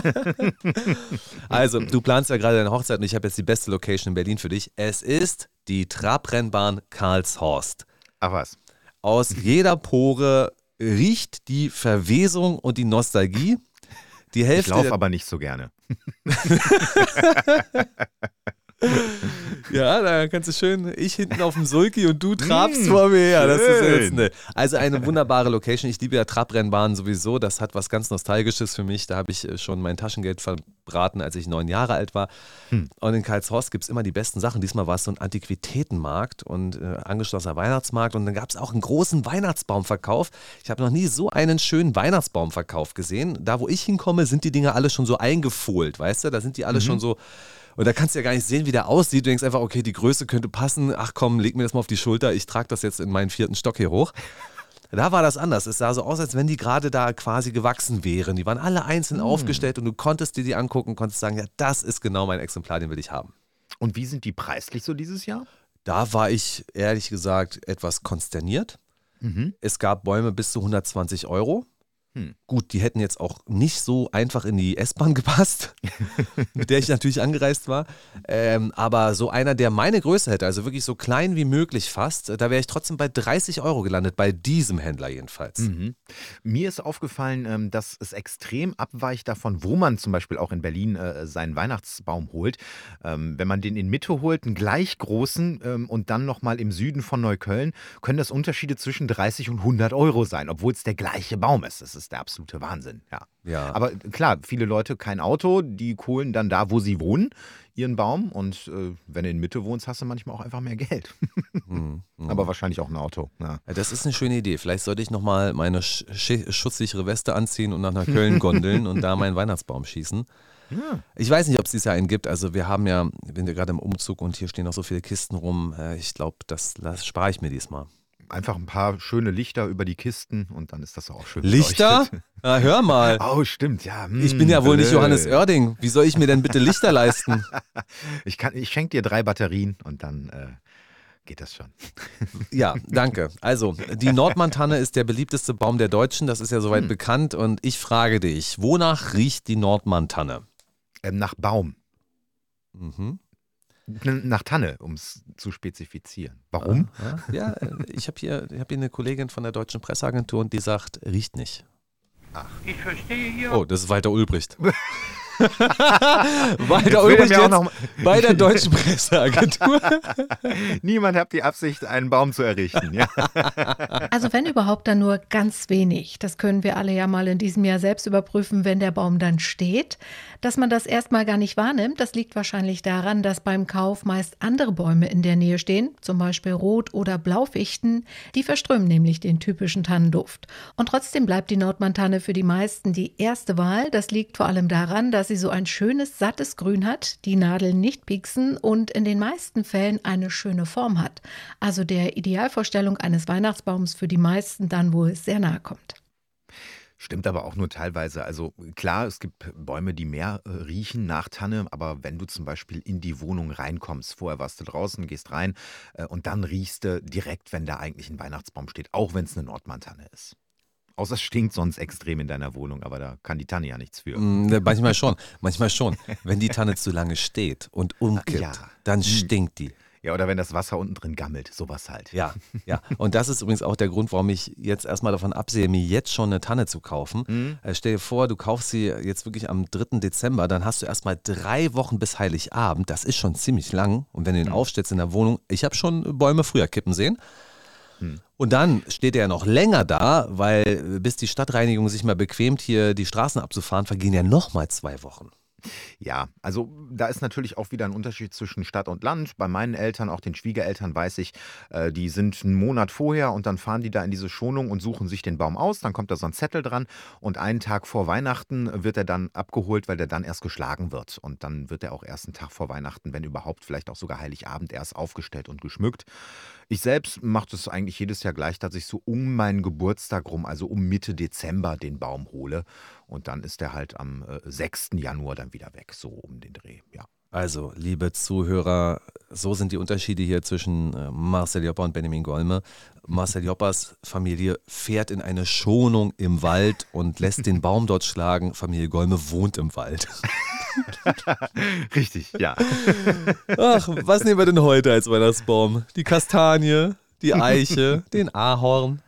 Also, du planst ja gerade deine Hochzeit und ich habe jetzt die beste Location in Berlin für dich. Es ist die Trabrennbahn Karlshorst. Ach was. Aus jeder Pore riecht die Verwesung und die Nostalgie. Die Ich Hälfte laufe der- aber nicht so gerne. Ja, da kannst du schön, ich hinten auf dem Sulki und du trabst Mm, vor mir her. Das ist jetzt ne. Also eine wunderbare Location. Ich liebe ja Trabrennbahnen sowieso. Das hat was ganz Nostalgisches für mich. Da habe ich äh, schon mein Taschengeld verbraten, als ich neun Jahre alt war. Hm. Und in Karlshorst gibt es immer die besten Sachen. Diesmal war es so ein Antiquitätenmarkt und äh, angeschlossener Weihnachtsmarkt. Und dann gab es auch einen großen Weihnachtsbaumverkauf. Ich habe noch nie so einen schönen Weihnachtsbaumverkauf gesehen. Da, wo ich hinkomme, sind die Dinge alle schon so eingefohlt, weißt du? Da sind die alle schon so. Und da kannst du ja gar nicht sehen, wie der aussieht. Du denkst einfach, okay, die Größe könnte passen. Ach komm, leg mir das mal auf die Schulter. Ich trage das jetzt in meinen vierten Stock hier hoch. Da war das anders. Es sah so aus, als wenn die gerade da quasi gewachsen wären. Die waren alle einzeln aufgestellt und du konntest dir die angucken, konntest sagen, ja, das ist genau mein Exemplar, den will ich haben. Und wie sind die preislich so dieses Jahr? Da war ich ehrlich gesagt etwas konsterniert. Es gab Bäume bis zu 120 Euro. Hm. Gut, die hätten jetzt auch nicht so einfach in die S-Bahn gepasst, mit der ich natürlich angereist war. Ähm, aber so einer, der meine Größe hätte, also wirklich so klein wie möglich fast, da wäre ich trotzdem bei 30 Euro gelandet, bei diesem Händler jedenfalls. Mhm. Mir ist aufgefallen, ähm, dass es extrem abweicht davon, wo man zum Beispiel auch in Berlin äh, seinen Weihnachtsbaum holt. Ähm, Wenn man den in Mitte holt, einen gleich großen ähm, und dann nochmal im Süden von Neukölln, können das Unterschiede zwischen 30 und 100 Euro sein, obwohl es der gleiche Baum ist. Das ist der absolute Wahnsinn, ja. Ja. Aber klar, viele Leute kein Auto, die kohlen dann da, wo sie wohnen, ihren Baum. Und äh, wenn du in Mitte wohnst, hast du manchmal auch einfach mehr Geld. Hm, hm. Aber wahrscheinlich auch ein Auto. Ja. Ja, Das ist eine schöne Idee. Vielleicht sollte ich nochmal meine sch sch- schutzsichere Weste anziehen und nach Neukölln gondeln und da meinen Weihnachtsbaum schießen. Ich weiß nicht, ob es dieses Jahr einen gibt. Also wir haben ja, wir sind ja gerade im Umzug und hier stehen noch so viele Kisten rum. Äh, Ich glaube, das, das spare ich mir diesmal. Einfach ein paar schöne Lichter über die Kisten und dann ist das auch schön. Lichter? Na, hör mal. Oh, stimmt, ja. hm, Ich bin ja wohl nicht blöd. Johannes Oerding. Wie soll ich mir denn bitte Lichter leisten? Ich, kann- ich schenke dir drei Batterien und dann äh, geht das schon. Ja, danke. Also, die Nordmantanne ist der beliebteste Baum der Deutschen. Das ist ja soweit Hm. bekannt. Und ich frage dich, wonach riecht die Nordmantanne? Ähm, nach Baum. Mhm. Nach Tanne, um es zu spezifizieren. Warum? Ja, ja äh, ich habe hier, ich hab hier eine Kollegin von der Deutschen Presseagentur und die sagt, riecht nicht. Ich verstehe hier Oh, das ist Walter Ulbricht. Weiter übrig jetzt noch bei der Deutschen Presseagentur. Niemand hat die Absicht, einen Baum zu errichten. Ja. Also wenn überhaupt, dann nur ganz wenig. Das können wir alle ja mal in diesem Jahr selbst überprüfen, wenn der Baum dann steht. Dass man das erstmal gar nicht wahrnimmt, das liegt wahrscheinlich daran, dass beim Kauf meist andere Bäume in der Nähe stehen, zum Beispiel Rot- oder Blaufichten. Die verströmen nämlich den typischen Tannenduft. Und trotzdem bleibt die Nordmantanne für die meisten die erste Wahl. Das liegt vor allem daran, dass sie so ein schönes, sattes Grün hat, die Nadeln nicht pieksen und in den meisten Fällen eine schöne Form hat. Also der Idealvorstellung eines Weihnachtsbaums für die meisten dann wohl sehr nahe kommt. Stimmt aber auch nur teilweise. Also klar, es gibt Bäume, die mehr äh, riechen nach Tanne, aber wenn du zum Beispiel in die Wohnung reinkommst, vorher warst du draußen, gehst rein äh, und dann riechst du direkt, wenn da eigentlich ein Weihnachtsbaum steht, auch wenn es eine Nordmantanne ist. Außer es stinkt sonst extrem in deiner Wohnung, aber da kann die Tanne ja nichts für. Mm, ne, manchmal schon, manchmal schon. Wenn die Tanne zu lange steht und umkippt, ja. dann hm. stinkt die. Ja, oder wenn das Wasser unten drin gammelt, sowas halt. Ja, ja. Und das ist übrigens auch der Grund, warum ich jetzt erstmal davon absehe, mir jetzt schon eine Tanne zu kaufen. Mhm. Äh, stell dir vor, du kaufst sie jetzt wirklich am 3. Dezember, dann hast du erstmal drei Wochen bis Heiligabend. Das ist schon ziemlich lang. Und wenn du ihn mhm. aufstellst in der Wohnung, ich habe schon Bäume früher kippen sehen. Und dann steht er ja noch länger da, weil bis die Stadtreinigung sich mal bequemt, hier die Straßen abzufahren, vergehen ja nochmal zwei Wochen. Ja, also da ist natürlich auch wieder ein Unterschied zwischen Stadt und Land. Bei meinen Eltern, auch den Schwiegereltern, weiß ich, äh, die sind einen Monat vorher und dann fahren die da in diese Schonung und suchen sich den Baum aus. Dann kommt da so ein Zettel dran und einen Tag vor Weihnachten wird er dann abgeholt, weil der dann erst geschlagen wird. Und dann wird er auch erst einen Tag vor Weihnachten, wenn überhaupt, vielleicht auch sogar Heiligabend erst aufgestellt und geschmückt. Ich selbst mache das eigentlich jedes Jahr gleich, dass ich so um meinen Geburtstag rum, also um Mitte Dezember, den Baum hole. Und dann ist der halt am 6. Äh, Januar dann wieder weg, so um den Dreh, ja. Also, liebe Zuhörer, so sind die Unterschiede hier zwischen äh, Marcel Jopper und Benjamin Golme. Marcel Joppers Familie fährt in eine Schonung im Wald und lässt den Baum dort schlagen. Familie Golme wohnt im Wald. Richtig, ja. Ach, was nehmen wir denn heute als Weihnachtsbaum? Die Kastanie, die Eiche, den Ahorn,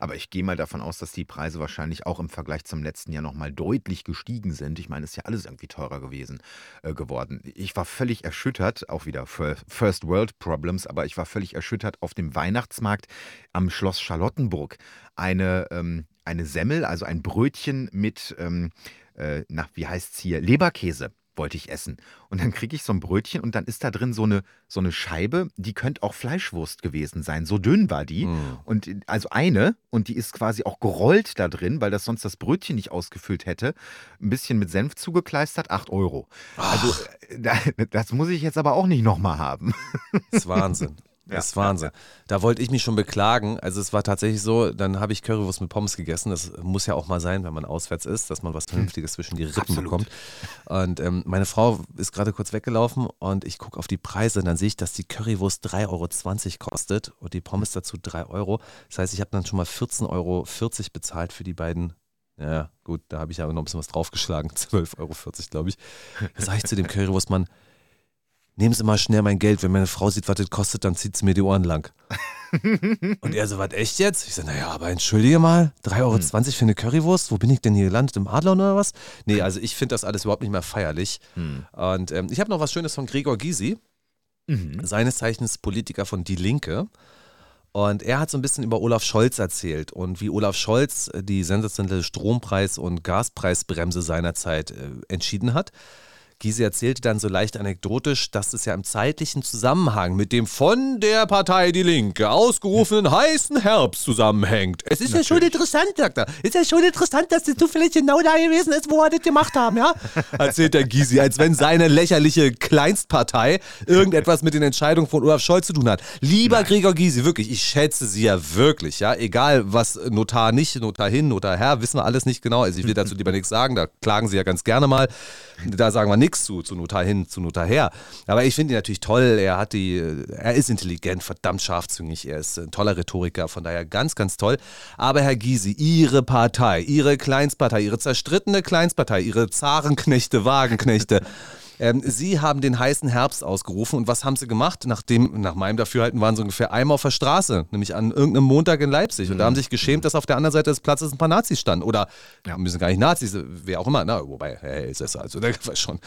aber ich gehe mal davon aus, dass die Preise wahrscheinlich auch im Vergleich zum letzten Jahr nochmal deutlich gestiegen sind. Ich meine, es ist ja alles irgendwie teurer gewesen äh, geworden. Ich war völlig erschüttert, auch wieder First World Problems, aber ich war völlig erschüttert auf dem Weihnachtsmarkt am Schloss Charlottenburg. Eine, ähm, eine Semmel, also ein Brötchen mit, ähm, äh, na, wie heißt es hier, Leberkäse wollte ich essen. Und dann kriege ich so ein Brötchen und dann ist da drin so eine, so eine Scheibe, die könnte auch Fleischwurst gewesen sein. So dünn war die. Mm. Und also eine, und die ist quasi auch gerollt da drin, weil das sonst das Brötchen nicht ausgefüllt hätte. Ein bisschen mit Senf zugekleistert, 8 Euro. Ach. Also das muss ich jetzt aber auch nicht nochmal haben. Das ist Wahnsinn. Das ist Wahnsinn. Da wollte ich mich schon beklagen. Also es war tatsächlich so, dann habe ich Currywurst mit Pommes gegessen. Das muss ja auch mal sein, wenn man auswärts ist, dass man was hm. Vernünftiges zwischen die Rippen Absolut. bekommt. Und ähm, meine Frau ist gerade kurz weggelaufen und ich gucke auf die Preise und dann sehe ich, dass die Currywurst 3,20 Euro kostet und die Pommes dazu 3 Euro. Das heißt, ich habe dann schon mal 14,40 Euro bezahlt für die beiden ja, gut, da habe ich aber noch ein bisschen was draufgeschlagen. 12,40 Euro, glaube ich. Da sage ich zu dem Currywurstmann, nehmen Sie mal schnell mein Geld, wenn meine Frau sieht, was das kostet, dann zieht sie mir die Ohren lang. und er so, was echt jetzt? Ich so, naja, aber entschuldige mal, 3,20 Euro hm. für eine Currywurst, wo bin ich denn hier gelandet, im Adler oder was? Nee, also ich finde das alles überhaupt nicht mehr feierlich. Hm. Und ähm, ich habe noch was Schönes von Gregor Gysi, mhm. seines Zeichens Politiker von Die Linke. Und er hat so ein bisschen über Olaf Scholz erzählt und wie Olaf Scholz die sensationelle Strompreis- und Gaspreisbremse seinerzeit äh, entschieden hat. Gysi erzählte dann so leicht anekdotisch, dass es ja im zeitlichen Zusammenhang mit dem von der Partei Die Linke ausgerufenen heißen Herbst zusammenhängt. Es ist Natürlich. ja schon interessant, sagt er. Es ist ja schon interessant, dass das zufällig genau da gewesen ist, wo wir das gemacht haben, ja? Erzählt der Gysi, als wenn seine lächerliche Kleinstpartei irgendetwas mit den Entscheidungen von Olaf Scholz zu tun hat. Lieber Nein. Gregor Gysi, wirklich, ich schätze Sie ja wirklich, ja? Egal, was Notar nicht, Notar hin, Notar her, wissen wir alles nicht genau. Also ich will dazu lieber nichts sagen, da klagen Sie ja ganz gerne mal. Da sagen wir nichts zu, zu Notar hin, zu Notar her. Aber ich finde ihn natürlich toll. Er hat die, er ist intelligent, verdammt scharfzüngig. Er ist ein toller Rhetoriker, von daher ganz, ganz toll. Aber Herr Gysi, Ihre Partei, Ihre Kleinstpartei, Ihre zerstrittene Kleinstpartei, Ihre Zarenknechte, Wagenknechte, Ähm, sie haben den heißen Herbst ausgerufen und was haben sie gemacht? Nachdem, nach meinem Dafürhalten waren sie ungefähr einmal auf der Straße, nämlich an irgendeinem Montag in Leipzig. Und da haben sich geschämt, dass auf der anderen Seite des Platzes ein paar Nazis standen. Oder ja. müssen gar nicht Nazis, wer auch immer. Na, wobei, Herr Elsässer, also da war schon,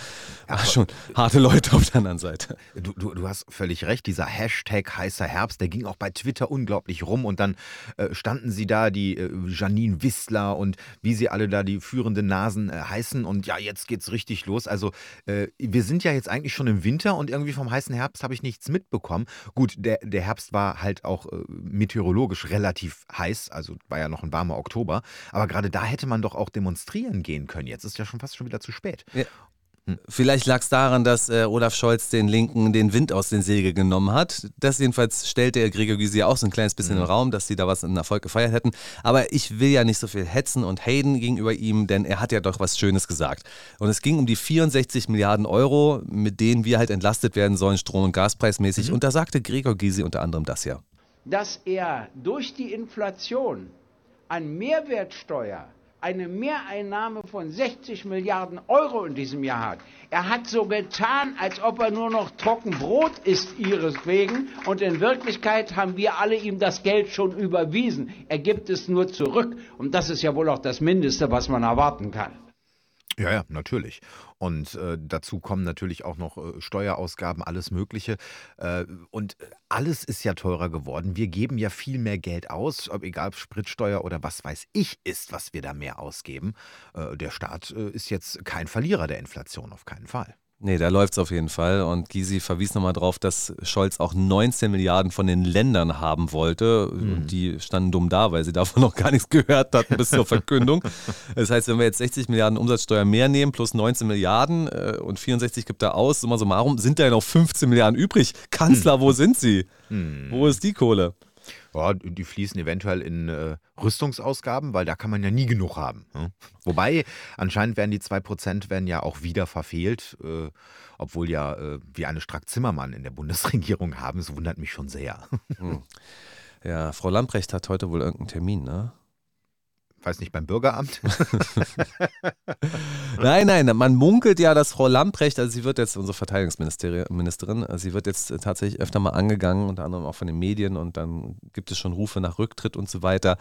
war schon harte Leute auf der anderen Seite. Du, du, du hast völlig recht, dieser Hashtag heißer Herbst, der ging auch bei Twitter unglaublich rum und dann äh, standen sie da, die äh, Janine Wissler und wie sie alle da die führenden Nasen äh, heißen und ja, jetzt geht's richtig los. Also äh, wir sind ja jetzt eigentlich schon im Winter und irgendwie vom heißen Herbst habe ich nichts mitbekommen. Gut, der, der Herbst war halt auch äh, meteorologisch relativ heiß, also war ja noch ein warmer Oktober, aber gerade da hätte man doch auch demonstrieren gehen können. Jetzt ist ja schon fast schon wieder zu spät. Ja. Vielleicht lag es daran, dass äh, Olaf Scholz den Linken den Wind aus den Segeln genommen hat. Das jedenfalls stellte Gregor Gysi auch so ein kleines bisschen mhm. im Raum, dass sie da was in Erfolg gefeiert hätten. Aber ich will ja nicht so viel hetzen und haten gegenüber ihm, denn er hat ja doch was Schönes gesagt. Und es ging um die 64 Milliarden Euro, mit denen wir halt entlastet werden sollen, Strom- und Gaspreismäßig. Mhm. Und da sagte Gregor Gysi unter anderem das ja. Dass er durch die Inflation an Mehrwertsteuer eine Mehreinnahme von 60 Milliarden Euro in diesem Jahr hat. Er hat so getan, als ob er nur noch trocken Brot isst ihreswegen und in Wirklichkeit haben wir alle ihm das Geld schon überwiesen. Er gibt es nur zurück und das ist ja wohl auch das Mindeste, was man erwarten kann. Ja, ja, natürlich. Und äh, dazu kommen natürlich auch noch äh, Steuerausgaben, alles Mögliche. Äh, und alles ist ja teurer geworden. Wir geben ja viel mehr Geld aus, ob egal ob Spritsteuer oder was weiß ich ist, was wir da mehr ausgeben. Äh, der Staat äh, ist jetzt kein Verlierer der Inflation, auf keinen Fall. Nee, da läuft es auf jeden Fall. Und Gysi verwies nochmal darauf, dass Scholz auch 19 Milliarden von den Ländern haben wollte. Mhm. Und die standen dumm da, weil sie davon noch gar nichts gehört hatten bis zur Verkündung. Das heißt, wenn wir jetzt 60 Milliarden Umsatzsteuer mehr nehmen, plus 19 Milliarden äh, und 64 gibt er aus, summa summarum, sind da ja noch 15 Milliarden übrig. Kanzler, mhm. wo sind sie? Mhm. Wo ist die Kohle? Ja, die fließen eventuell in äh, Rüstungsausgaben, weil da kann man ja nie genug haben. Ne? Wobei, anscheinend werden die 2% werden ja auch wieder verfehlt, äh, obwohl ja äh, wir eine Strack-Zimmermann in der Bundesregierung haben. Das wundert mich schon sehr. Hm. Ja, Frau Lamprecht hat heute wohl irgendeinen Termin, ne? Weiß nicht, beim Bürgeramt? nein, nein, man munkelt ja, dass Frau Lamprecht, also sie wird jetzt, unsere Verteidigungsministerin, also sie wird jetzt tatsächlich öfter mal angegangen, unter anderem auch von den Medien und dann gibt es schon Rufe nach Rücktritt und so weiter.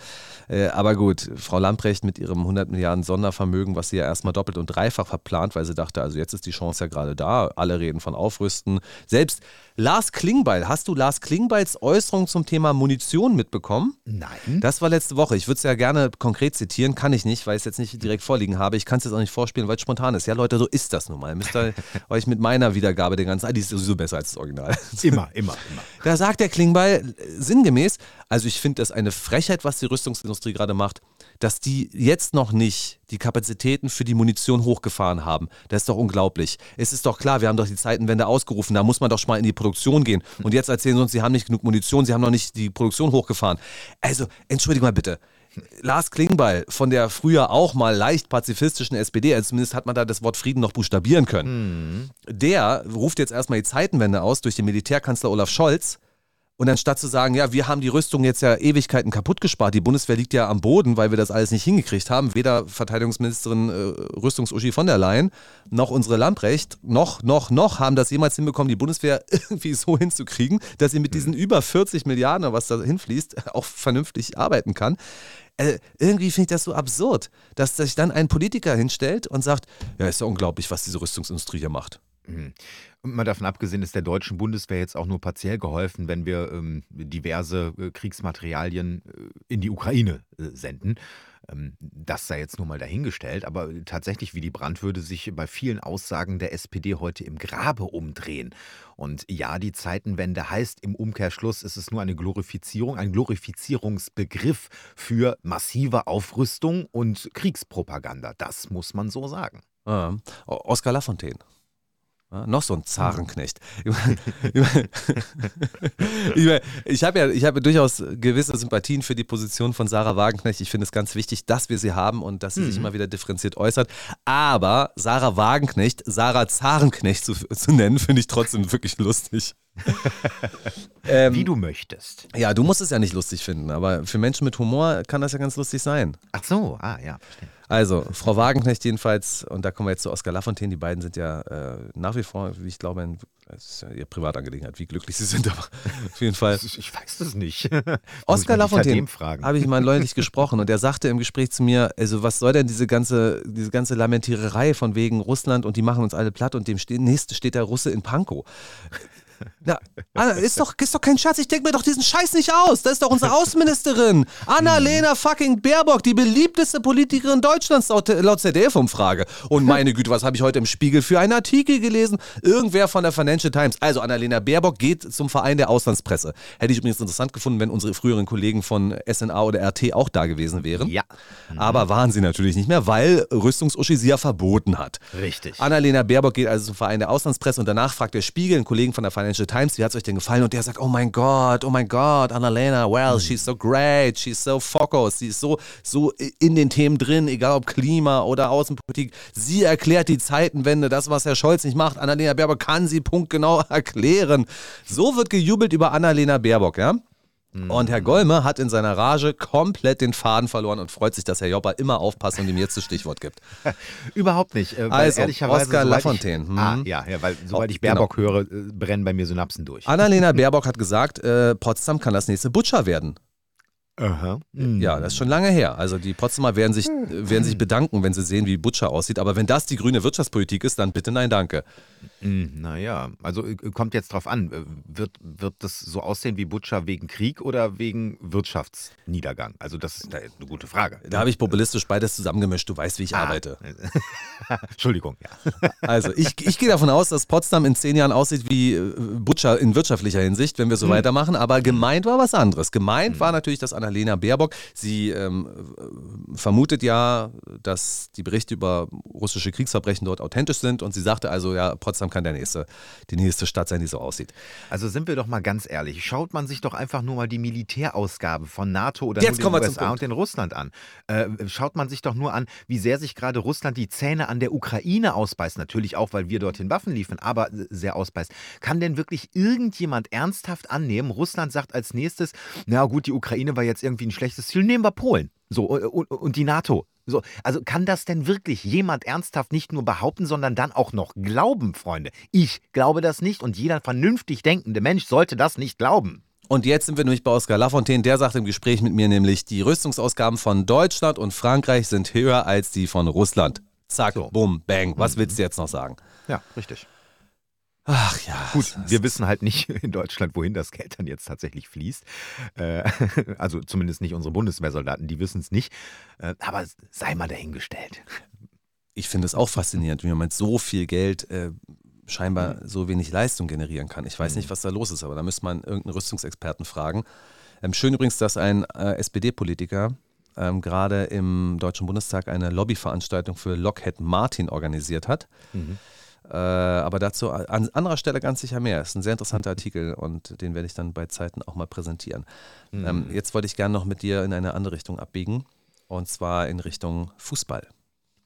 Äh, aber gut, Frau Lamprecht mit ihrem 100 Milliarden Sondervermögen, was sie ja erstmal doppelt und dreifach verplant, weil sie dachte, also jetzt ist die Chance ja gerade da, alle reden von Aufrüsten. Selbst Lars Klingbeil, hast du Lars Klingbeils Äußerung zum Thema Munition mitbekommen? Nein. Das war letzte Woche. Ich würde es ja gerne konkret zitieren, kann ich nicht, weil ich es jetzt nicht direkt vorliegen habe. Ich kann es jetzt auch nicht vorspielen, weil es spontan ist. Ja, Leute, so ist das nun mal. Müsst ihr euch mit meiner Wiedergabe den ganzen, ah, die ist sowieso besser als das Original. Immer, immer, immer. Da sagt der Klingbeil sinngemäß, also ich finde das eine Frechheit, was die Rüstungsindustrie gerade macht dass die jetzt noch nicht die Kapazitäten für die Munition hochgefahren haben. Das ist doch unglaublich. Es ist doch klar, wir haben doch die Zeitenwende ausgerufen, da muss man doch schon mal in die Produktion gehen. Und jetzt erzählen sie uns, sie haben nicht genug Munition, sie haben noch nicht die Produktion hochgefahren. Also, entschuldige mal bitte. Lars Klingbeil von der früher auch mal leicht pazifistischen SPD, also zumindest hat man da das Wort Frieden noch buchstabieren können. Mhm. Der ruft jetzt erstmal die Zeitenwende aus durch den Militärkanzler Olaf Scholz und anstatt zu sagen, ja, wir haben die Rüstung jetzt ja Ewigkeiten kaputt gespart, die Bundeswehr liegt ja am Boden, weil wir das alles nicht hingekriegt haben, weder Verteidigungsministerin äh, Rüstungsuschi von der Leyen, noch unsere Lamprecht, noch, noch, noch haben das jemals hinbekommen, die Bundeswehr irgendwie so hinzukriegen, dass sie mit diesen mhm. über 40 Milliarden, was da hinfließt, auch vernünftig arbeiten kann. Äh, irgendwie finde ich das so absurd, dass sich dann ein Politiker hinstellt und sagt, ja, ist ja unglaublich, was diese Rüstungsindustrie hier macht. Mhm. Und mal davon abgesehen ist der deutschen Bundeswehr jetzt auch nur partiell geholfen, wenn wir ähm, diverse äh, Kriegsmaterialien äh, in die Ukraine äh, senden. Ähm, das sei jetzt nur mal dahingestellt, aber tatsächlich wie die Brand würde sich bei vielen Aussagen der SPD heute im Grabe umdrehen. Und ja, die Zeitenwende heißt im Umkehrschluss, ist es nur eine Glorifizierung, ein Glorifizierungsbegriff für massive Aufrüstung und Kriegspropaganda. Das muss man so sagen. Ah, Oskar Lafontaine. Ja, noch so ein Zarenknecht. ich habe ja, ich habe durchaus gewisse Sympathien für die Position von Sarah Wagenknecht. Ich finde es ganz wichtig, dass wir sie haben und dass sie mhm. sich immer wieder differenziert äußert. Aber Sarah Wagenknecht, Sarah Zarenknecht zu, zu nennen, finde ich trotzdem wirklich lustig. ähm, Wie du möchtest. Ja, du musst es ja nicht lustig finden, aber für Menschen mit Humor kann das ja ganz lustig sein. Ach so, ah ja, verstehe. Also, Frau Wagenknecht jedenfalls, und da kommen wir jetzt zu Oskar Lafontaine, die beiden sind ja äh, nach wie vor, wie ich glaube, ein, das ist ja ihre Privatangelegenheit, wie glücklich sie sind, aber auf jeden Fall. Ich weiß das nicht. Oskar Lafontaine habe ich mal neulich gesprochen und er sagte im Gespräch zu mir, also was soll denn diese ganze, diese ganze Lamentiererei von wegen Russland und die machen uns alle platt und dem ste nächsten steht der Russe in Pankow. Na, Anna, ist doch, ist doch kein Schatz, ich denke mir doch diesen Scheiß nicht aus. Das ist doch unsere Außenministerin. Annalena fucking Baerbock, die beliebteste Politikerin Deutschlands laut, laut ZDF-Umfrage. Und meine Güte, was habe ich heute im Spiegel für einen Artikel gelesen? Irgendwer von der Financial Times. Also Annalena Baerbock geht zum Verein der Auslandspresse. Hätte ich übrigens interessant gefunden, wenn unsere früheren Kollegen von SNA oder RT auch da gewesen wären. Ja. Aber waren sie natürlich nicht mehr, weil Rüstungsuschi sie ja verboten hat. Richtig. Annalena Baerbock geht also zum Verein der Auslandspresse und danach fragt der Spiegel einen Kollegen von der Financial Times, wie hat es euch denn gefallen? Und der sagt, oh mein Gott, oh mein Gott, Annalena, well, she's so great, she's so focused, sie ist so, so in den Themen drin, egal ob Klima oder Außenpolitik. Sie erklärt die Zeitenwende, das, was Herr Scholz nicht macht. Annalena Baerbock kann sie punktgenau erklären. So wird gejubelt über Annalena Baerbock, ja? Und Herr Golme hat in seiner Rage komplett den Faden verloren und freut sich, dass Herr Joppa immer aufpasst und ihm jetzt das Stichwort gibt. Überhaupt nicht. Äh, weil Also, sobald Lafontaine, Ich, hm. ah, ja, ja, weil sobald ich Genau. Baerbock höre, äh, brennen bei mir Synapsen durch. Annalena Baerbock hat gesagt, äh, Potsdam kann das nächste Butcher werden. Aha. Ja, das ist schon lange her. Also die Potsdamer werden sich, werden sich bedanken, wenn sie sehen, wie Butcher aussieht. Aber wenn das die grüne Wirtschaftspolitik ist, dann bitte nein, danke. Hm, Naja, also äh, kommt jetzt drauf an. Äh, Wird, wird das so aussehen wie Butcher wegen Krieg oder wegen Wirtschaftsniedergang? Also das ist eine gute Frage. Da habe ich populistisch beides zusammengemischt. Du weißt, wie ich Ah. arbeite. Entschuldigung, ja. Also ich, ich gehe davon aus, dass Potsdam in zehn Jahren aussieht wie äh, Butcher in wirtschaftlicher Hinsicht, wenn wir so weitermachen. Aber gemeint war was anderes. Gemeint war natürlich, dass Annalena Baerbock, sie ähm, äh, vermutet ja, dass die Berichte über russische Kriegsverbrechen dort authentisch sind. Und sie sagte also, ja, Potsdam kann der nächste, die nächste Stadt sein, die so aussieht. Also sind wir doch mal ganz ehrlich. Schaut man sich doch einfach nur mal die Militärausgabe von NATO oder Jetzt nur den USA und den Russland an. Äh, schaut man sich doch nur an, wie sehr sich gerade Russland die Zähne an der Ukraine ausbeißt. Natürlich auch, weil wir dorthin Waffen liefern, aber sehr ausbeißt. Kann denn wirklich irgendjemand ernsthaft annehmen, Russland sagt als nächstes, na gut, die Ukraine war jetzt irgendwie ein schlechtes Ziel, nehmen wir Polen. So, und, und die NATO. So, also kann das denn wirklich jemand ernsthaft nicht nur behaupten, sondern dann auch noch glauben, Freunde? Ich glaube das nicht und jeder vernünftig denkende Mensch sollte das nicht glauben. Und jetzt sind wir nämlich bei Oskar Lafontaine. Der sagt im Gespräch mit mir nämlich, die Rüstungsausgaben von Deutschland und Frankreich sind höher als die von Russland. Zack, So. bumm, bang. Was willst du jetzt noch sagen? Ja, richtig. Ach ja. Gut, wir wissen halt nicht in Deutschland, wohin das Geld dann jetzt tatsächlich fließt. Äh, also zumindest nicht unsere Bundeswehrsoldaten, die wissen es nicht. Äh, aber sei mal dahingestellt. Ich finde es auch faszinierend, wie man mit so viel Geld äh, scheinbar so wenig Leistung generieren kann. Ich weiß nicht, was da los ist, aber da müsste man irgendeinen Rüstungsexperten fragen. Ähm, schön übrigens, dass ein äh, SPD-Politiker ähm, gerade im Deutschen Bundestag eine Lobbyveranstaltung für Lockheed Martin organisiert hat. Äh, aber dazu an anderer Stelle ganz sicher mehr. Ist ein sehr interessanter Artikel und den werde ich dann bei Zeiten auch mal präsentieren. Ähm, jetzt wollte ich gerne noch mit dir in eine andere Richtung abbiegen und zwar in Richtung Fußball.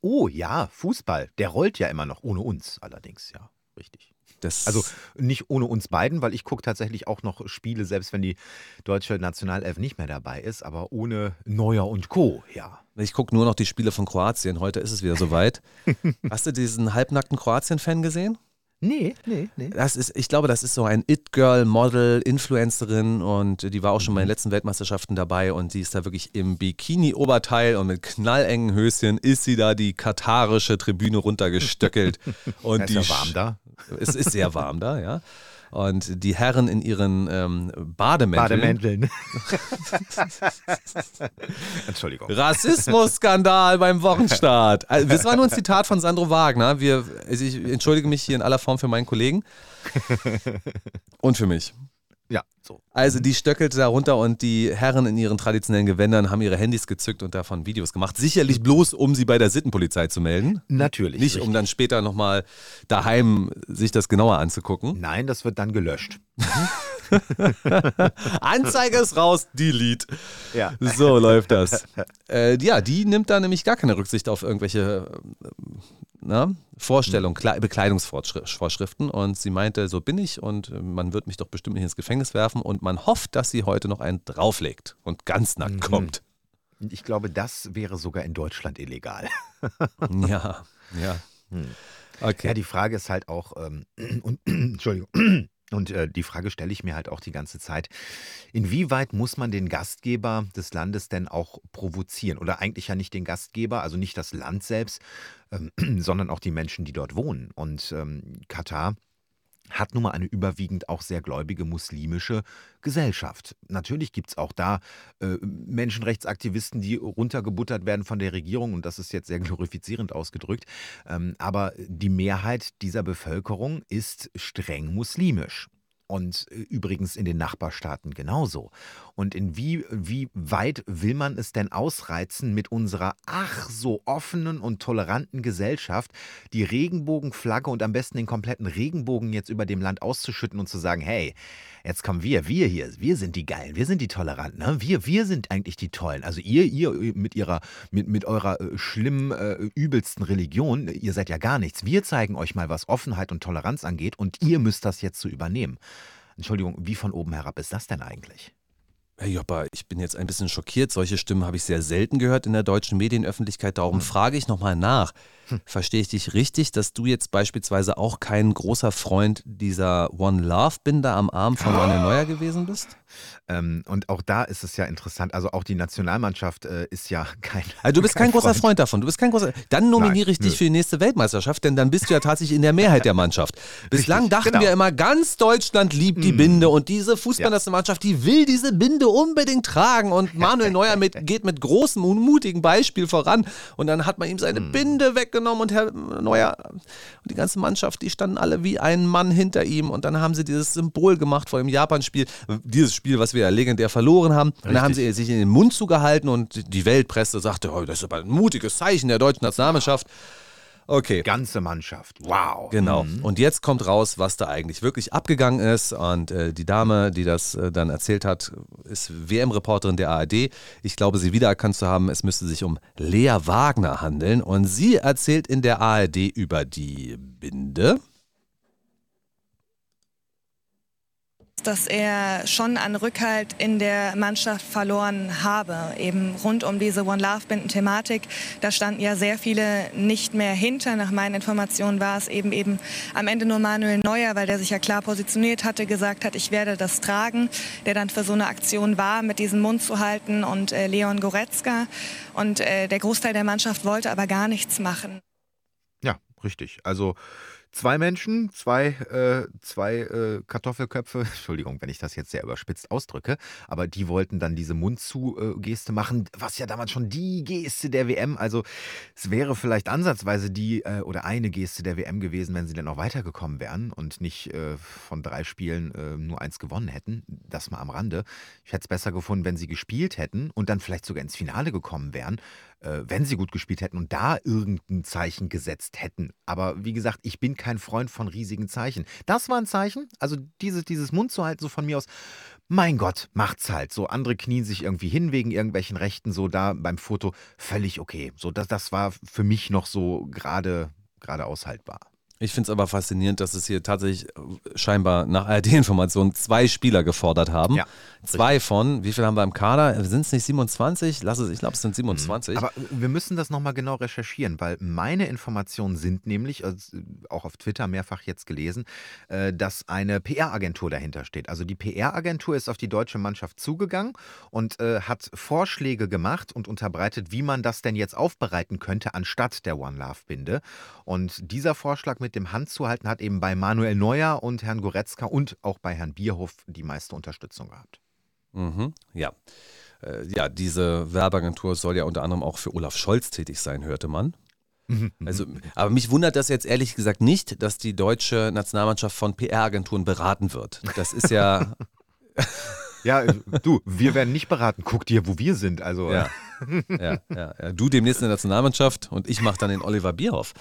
Oh ja, Fußball, der rollt ja immer noch, ohne uns allerdings, ja, richtig. Das Also nicht ohne uns beiden, weil ich gucke tatsächlich auch noch Spiele, selbst wenn die deutsche Nationalelf nicht mehr dabei ist, aber ohne Neuer und Co., ja. Ich gucke nur noch die Spiele von Kroatien. Heute ist es wieder soweit. Hast du diesen halbnackten Kroatien-Fan gesehen? Nee, nee, nee. Das ist, ich glaube, das ist so ein It-Girl, Model, Influencerin und die war auch schon bei den letzten Weltmeisterschaften dabei und die ist da wirklich im Bikini-Oberteil und mit knallengen Höschen ist sie da die katarische Tribüne runtergestöckelt. Und Ja, ist die ja warm da. Es ist sehr warm da, ja. Und die Herren in ihren ähm, Bademänteln. Bademänteln. Entschuldigung. Rassismusskandal beim Wochenstart. Also, das war nur ein Zitat von Sandro Wagner. Wir, also ich entschuldige mich hier in aller Form für meinen Kollegen und für mich. Ja, so. Also die stöckelte da runter und die Herren in ihren traditionellen Gewändern haben ihre Handys gezückt und davon Videos gemacht. Sicherlich bloß, um sie bei der Sittenpolizei zu melden. Natürlich. Nicht, um dann später nochmal daheim sich das genauer anzugucken. Nein, das wird dann gelöscht. Anzeige ist raus, delete. Ja. So läuft das. Äh, ja, die nimmt da nämlich gar keine Rücksicht auf irgendwelche äh, na, Vorstellungen, Kle Bekleidungsvorschriften. Und sie meinte, so bin ich und man wird mich doch bestimmt nicht ins Gefängnis werfen. Und man hofft, dass sie heute noch einen drauflegt und ganz nackt kommt. Ich glaube, das wäre sogar in Deutschland illegal. ja, ja. Hm. Okay. Ja, die Frage ist halt auch, ähm, und, Entschuldigung, und äh, die Frage stelle ich mir halt auch die ganze Zeit, inwieweit muss man den Gastgeber des Landes denn auch provozieren? Oder eigentlich ja nicht den Gastgeber, also nicht das Land selbst, ähm, sondern auch die Menschen, die dort wohnen. Und ähm, Katar hat nun mal eine überwiegend auch sehr gläubige muslimische Gesellschaft. Natürlich gibt es auch da äh, Menschenrechtsaktivisten, die runtergebuttert werden von der Regierung, und das ist jetzt sehr glorifizierend ausgedrückt. Ähm, aber die Mehrheit dieser Bevölkerung ist streng muslimisch. Und äh, übrigens in den Nachbarstaaten genauso. Und in wie, wie weit will man es denn ausreizen, mit unserer ach so offenen und toleranten Gesellschaft die Regenbogenflagge und am besten den kompletten Regenbogen jetzt über dem Land auszuschütten und zu sagen, hey, jetzt kommen wir, wir hier, wir sind die Geilen, wir sind die Toleranten, ne? wir, wir sind eigentlich die Tollen. Also ihr, ihr mit ihrer, mit, mit eurer äh, schlimmen, äh, übelsten Religion, ihr seid ja gar nichts. Wir zeigen euch mal, was Offenheit und Toleranz angeht und ihr müsst das jetzt so übernehmen. Entschuldigung, wie von oben herab ist das denn eigentlich? Herr Joppa, ich bin jetzt ein bisschen schockiert. Solche Stimmen habe ich sehr selten gehört in der deutschen Medienöffentlichkeit. Darum hm. frage ich nochmal nach. Hm. Verstehe ich dich richtig, dass du jetzt beispielsweise auch kein großer Freund dieser One Love Binder am Arm von Manuel Neuer gewesen bist? Ähm, und auch da ist es ja interessant. Also auch die Nationalmannschaft äh, ist ja kein. Also du bist kein, kein großer Freund davon. Du bist kein großer. Dann nominiere ich Nein, dich nö. für die nächste Weltmeisterschaft, denn dann bist du ja tatsächlich in der Mehrheit der Mannschaft. Bislang Richtig, dachten genau. wir immer, ganz Deutschland liebt die mm. Binde und diese Fußballnationalmannschaft, die will diese Binde unbedingt tragen und Manuel Neuer mit, geht mit großem und mutigen Beispiel voran und dann hat man ihm seine mm. Binde weggenommen und Herr Neuer und die ganze Mannschaft, die standen alle wie ein Mann hinter ihm und dann haben sie dieses Symbol gemacht vor dem Japan-Spiel. Dieses Spiel, was wir ja legendär verloren haben. Richtig. Und dann haben sie sich in den Mund zugehalten und die Weltpresse sagte, oh, das ist aber ein mutiges Zeichen der deutschen Nationalmannschaft. Okay. Ganze Mannschaft. Wow. Genau. Mhm. Und jetzt kommt raus, was da eigentlich wirklich abgegangen ist. Und äh, die Dame, die das äh, dann erzählt hat, ist WM-Reporterin der ARD. Ich glaube, sie wiedererkannt zu haben, es müsste sich um Lea Wagner handeln. Und sie erzählt in der ARD über die Binde. Dass er schon an Rückhalt in der Mannschaft verloren habe, eben rund um diese One Love Binden Thematik. Da standen ja sehr viele nicht mehr hinter. Nach meinen Informationen war es eben eben am Ende nur Manuel Neuer, weil der sich ja klar positioniert hatte, gesagt hat, ich werde das tragen, der dann für so eine Aktion war, mit diesem Mund zu halten und äh, Leon Goretzka. Und äh, der Großteil der Mannschaft wollte aber gar nichts machen. Ja, richtig. Also zwei Menschen, zwei, äh, zwei äh, Kartoffelköpfe, Entschuldigung, wenn ich das jetzt sehr überspitzt ausdrücke, aber die wollten dann diese Mund-zu-Geste machen, was ja damals schon die Geste der WM, also es wäre vielleicht ansatzweise die äh, oder eine Geste der WM gewesen, wenn sie dann auch weitergekommen wären und nicht äh, von drei Spielen äh, nur eins gewonnen hätten, das mal am Rande. Ich hätte es besser gefunden, wenn sie gespielt hätten und dann vielleicht sogar ins Finale gekommen wären wenn sie gut gespielt hätten und da irgendein Zeichen gesetzt hätten. Aber wie gesagt, ich bin kein Freund von riesigen Zeichen. Das war ein Zeichen, also dieses, dieses Mund zu halten, so von mir aus, mein Gott, macht's halt. So, andere knien sich irgendwie hin wegen irgendwelchen Rechten, so da beim Foto, völlig okay. So, das, das war für mich noch so gerade aushaltbar. Ich finde es aber faszinierend, dass es hier tatsächlich äh, scheinbar nach ARD-Informationen zwei Spieler gefordert haben. Ja, zwei richtig. von, wie viel haben wir im Kader? Sind es nicht 27? Lass es, ich glaube, es sind 27. Aber wir müssen das nochmal genau recherchieren, weil meine Informationen sind nämlich, also auch auf Twitter mehrfach jetzt gelesen, äh, dass eine PR-Agentur dahinter steht. Also die PR-Agentur ist auf die deutsche Mannschaft zugegangen und hat Vorschläge gemacht und unterbreitet, wie man das denn jetzt aufbereiten könnte, anstatt der One Love-Binde. Und dieser Vorschlag mit dem Handzuhalten hat eben bei Manuel Neuer und Herrn Goretzka und auch bei Herrn Bierhoff die meiste Unterstützung gehabt. Mhm, ja. Äh, ja, diese Werbeagentur soll ja unter anderem auch für Olaf Scholz tätig sein, hörte man. Mhm, also, aber mich wundert das jetzt ehrlich gesagt nicht, dass die deutsche Nationalmannschaft von PR-Agenturen beraten wird. Das ist ja. Ja, du, wir werden nicht beraten. Guck dir, wo wir sind. Also. Ja, ja, ja, ja. Du demnächst in der Nationalmannschaft und ich mache dann den Oliver Bierhoff.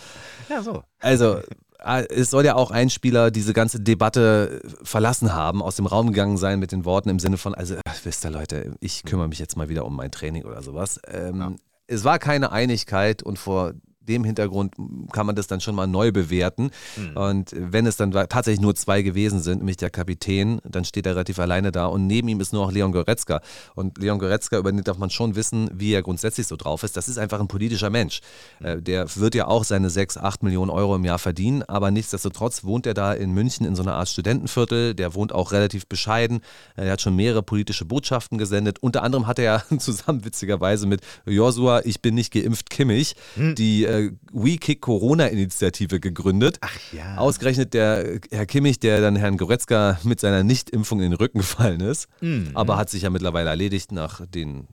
Ja, so. Also, äh, es soll ja auch ein Spieler diese ganze Debatte verlassen haben, aus dem Raum gegangen sein mit den Worten im Sinne von, also wisst ihr Leute, ich kümmere mich jetzt mal wieder um mein Training oder sowas. Ähm, ja. Es war keine Einigkeit und vor dem Hintergrund kann man das dann schon mal neu bewerten. Mhm. Und wenn es dann tatsächlich nur zwei gewesen sind, nämlich der Kapitän, dann steht er relativ alleine da und neben ihm ist nur noch Leon Goretzka. Und Leon Goretzka, über den darf man schon wissen, wie er grundsätzlich so drauf ist. Das ist einfach ein politischer Mensch. Mhm. Der wird ja auch seine 6, 8 Millionen Euro im Jahr verdienen, aber nichtsdestotrotz wohnt er da in München in so einer Art Studentenviertel. Der wohnt auch relativ bescheiden. Er hat schon mehrere politische Botschaften gesendet. Unter anderem hat er ja zusammen witzigerweise mit Josua, ich bin nicht geimpft, Kimmich, mhm. die äh, We Kick Corona-Initiative gegründet. Ach ja. Ausgerechnet der Herr Kimmich, der dann Herrn Goretzka mit seiner Nichtimpfung in den Rücken gefallen ist, mhm. aber hat sich ja mittlerweile erledigt nach den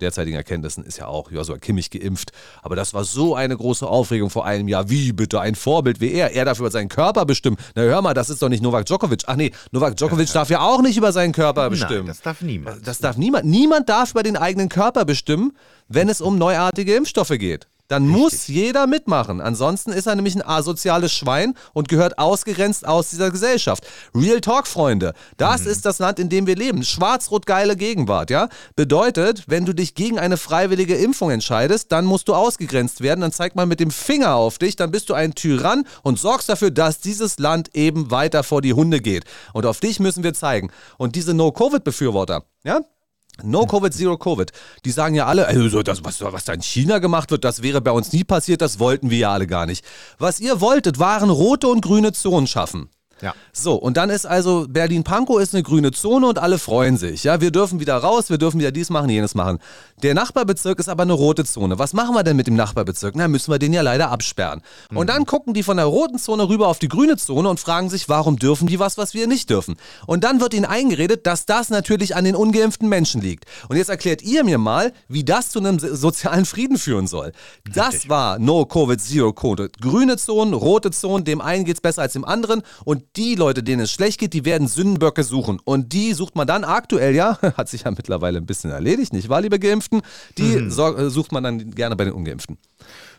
derzeitigen Erkenntnissen ist ja auch Joshua Kimmich geimpft. Aber das war so eine große Aufregung vor einem Jahr. Wie bitte ein Vorbild wie er? Er darf über seinen Körper bestimmen. Na hör mal, das ist doch nicht Novak Djokovic. Ach nee, Novak Djokovic darf ja auch nicht über seinen Körper bestimmen. Nein, das darf niemand. Das darf niemand. Niemand darf über den eigenen Körper bestimmen, wenn es um neuartige Impfstoffe geht. Dann Richtig. muss jeder mitmachen. Ansonsten ist er nämlich ein asoziales Schwein und gehört ausgegrenzt aus dieser Gesellschaft. Real Talk, Freunde. Das mhm. ist das Land, in dem wir leben. Schwarz-rot-geile Gegenwart, ja? Bedeutet, wenn du dich gegen eine freiwillige Impfung entscheidest, dann musst du ausgegrenzt werden. Dann zeigt man mit dem Finger auf dich. Dann bist du ein Tyrann und sorgst dafür, dass dieses Land eben weiter vor die Hunde geht. Und auf dich müssen wir zeigen. Und diese No-Covid-Befürworter, ja? No Covid, Zero Covid. Die sagen ja alle, also das, was, was da in China gemacht wird, das wäre bei uns nie passiert, das wollten wir ja alle gar nicht. Was ihr wolltet, waren rote und grüne Zonen schaffen. Ja. So, und dann ist also Berlin-Pankow ist eine grüne Zone und alle freuen sich. Ja, wir dürfen wieder raus, wir dürfen wieder dies machen, jenes machen. Der Nachbarbezirk ist aber eine rote Zone. Was machen wir denn mit dem Nachbarbezirk? Na, müssen wir den ja leider absperren. Mhm. Und dann gucken die von der roten Zone rüber auf die grüne Zone und fragen sich, warum dürfen die was, was wir nicht dürfen? Und dann wird ihnen eingeredet, dass das natürlich an den ungeimpften Menschen liegt. Und jetzt erklärt ihr mir mal, wie das zu einem sozialen Frieden führen soll. Das Richtig. war No Covid Zero Covid. Grüne Zonen, rote Zonen, dem einen geht es besser als dem anderen und die Leute, denen es schlecht geht, die werden Sündenböcke suchen. Und die sucht man dann aktuell, ja, hat sich ja mittlerweile ein bisschen erledigt, nicht wahr, liebe Geimpften? Die mhm. Äh, sucht man dann gerne bei den Ungeimpften.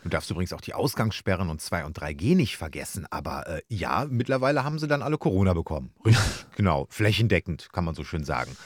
Du darfst übrigens auch die Ausgangssperren und 2 und 3G nicht vergessen. Aber äh, ja, mittlerweile haben sie dann alle Corona bekommen. Richtig, genau. Flächendeckend, kann man so schön sagen.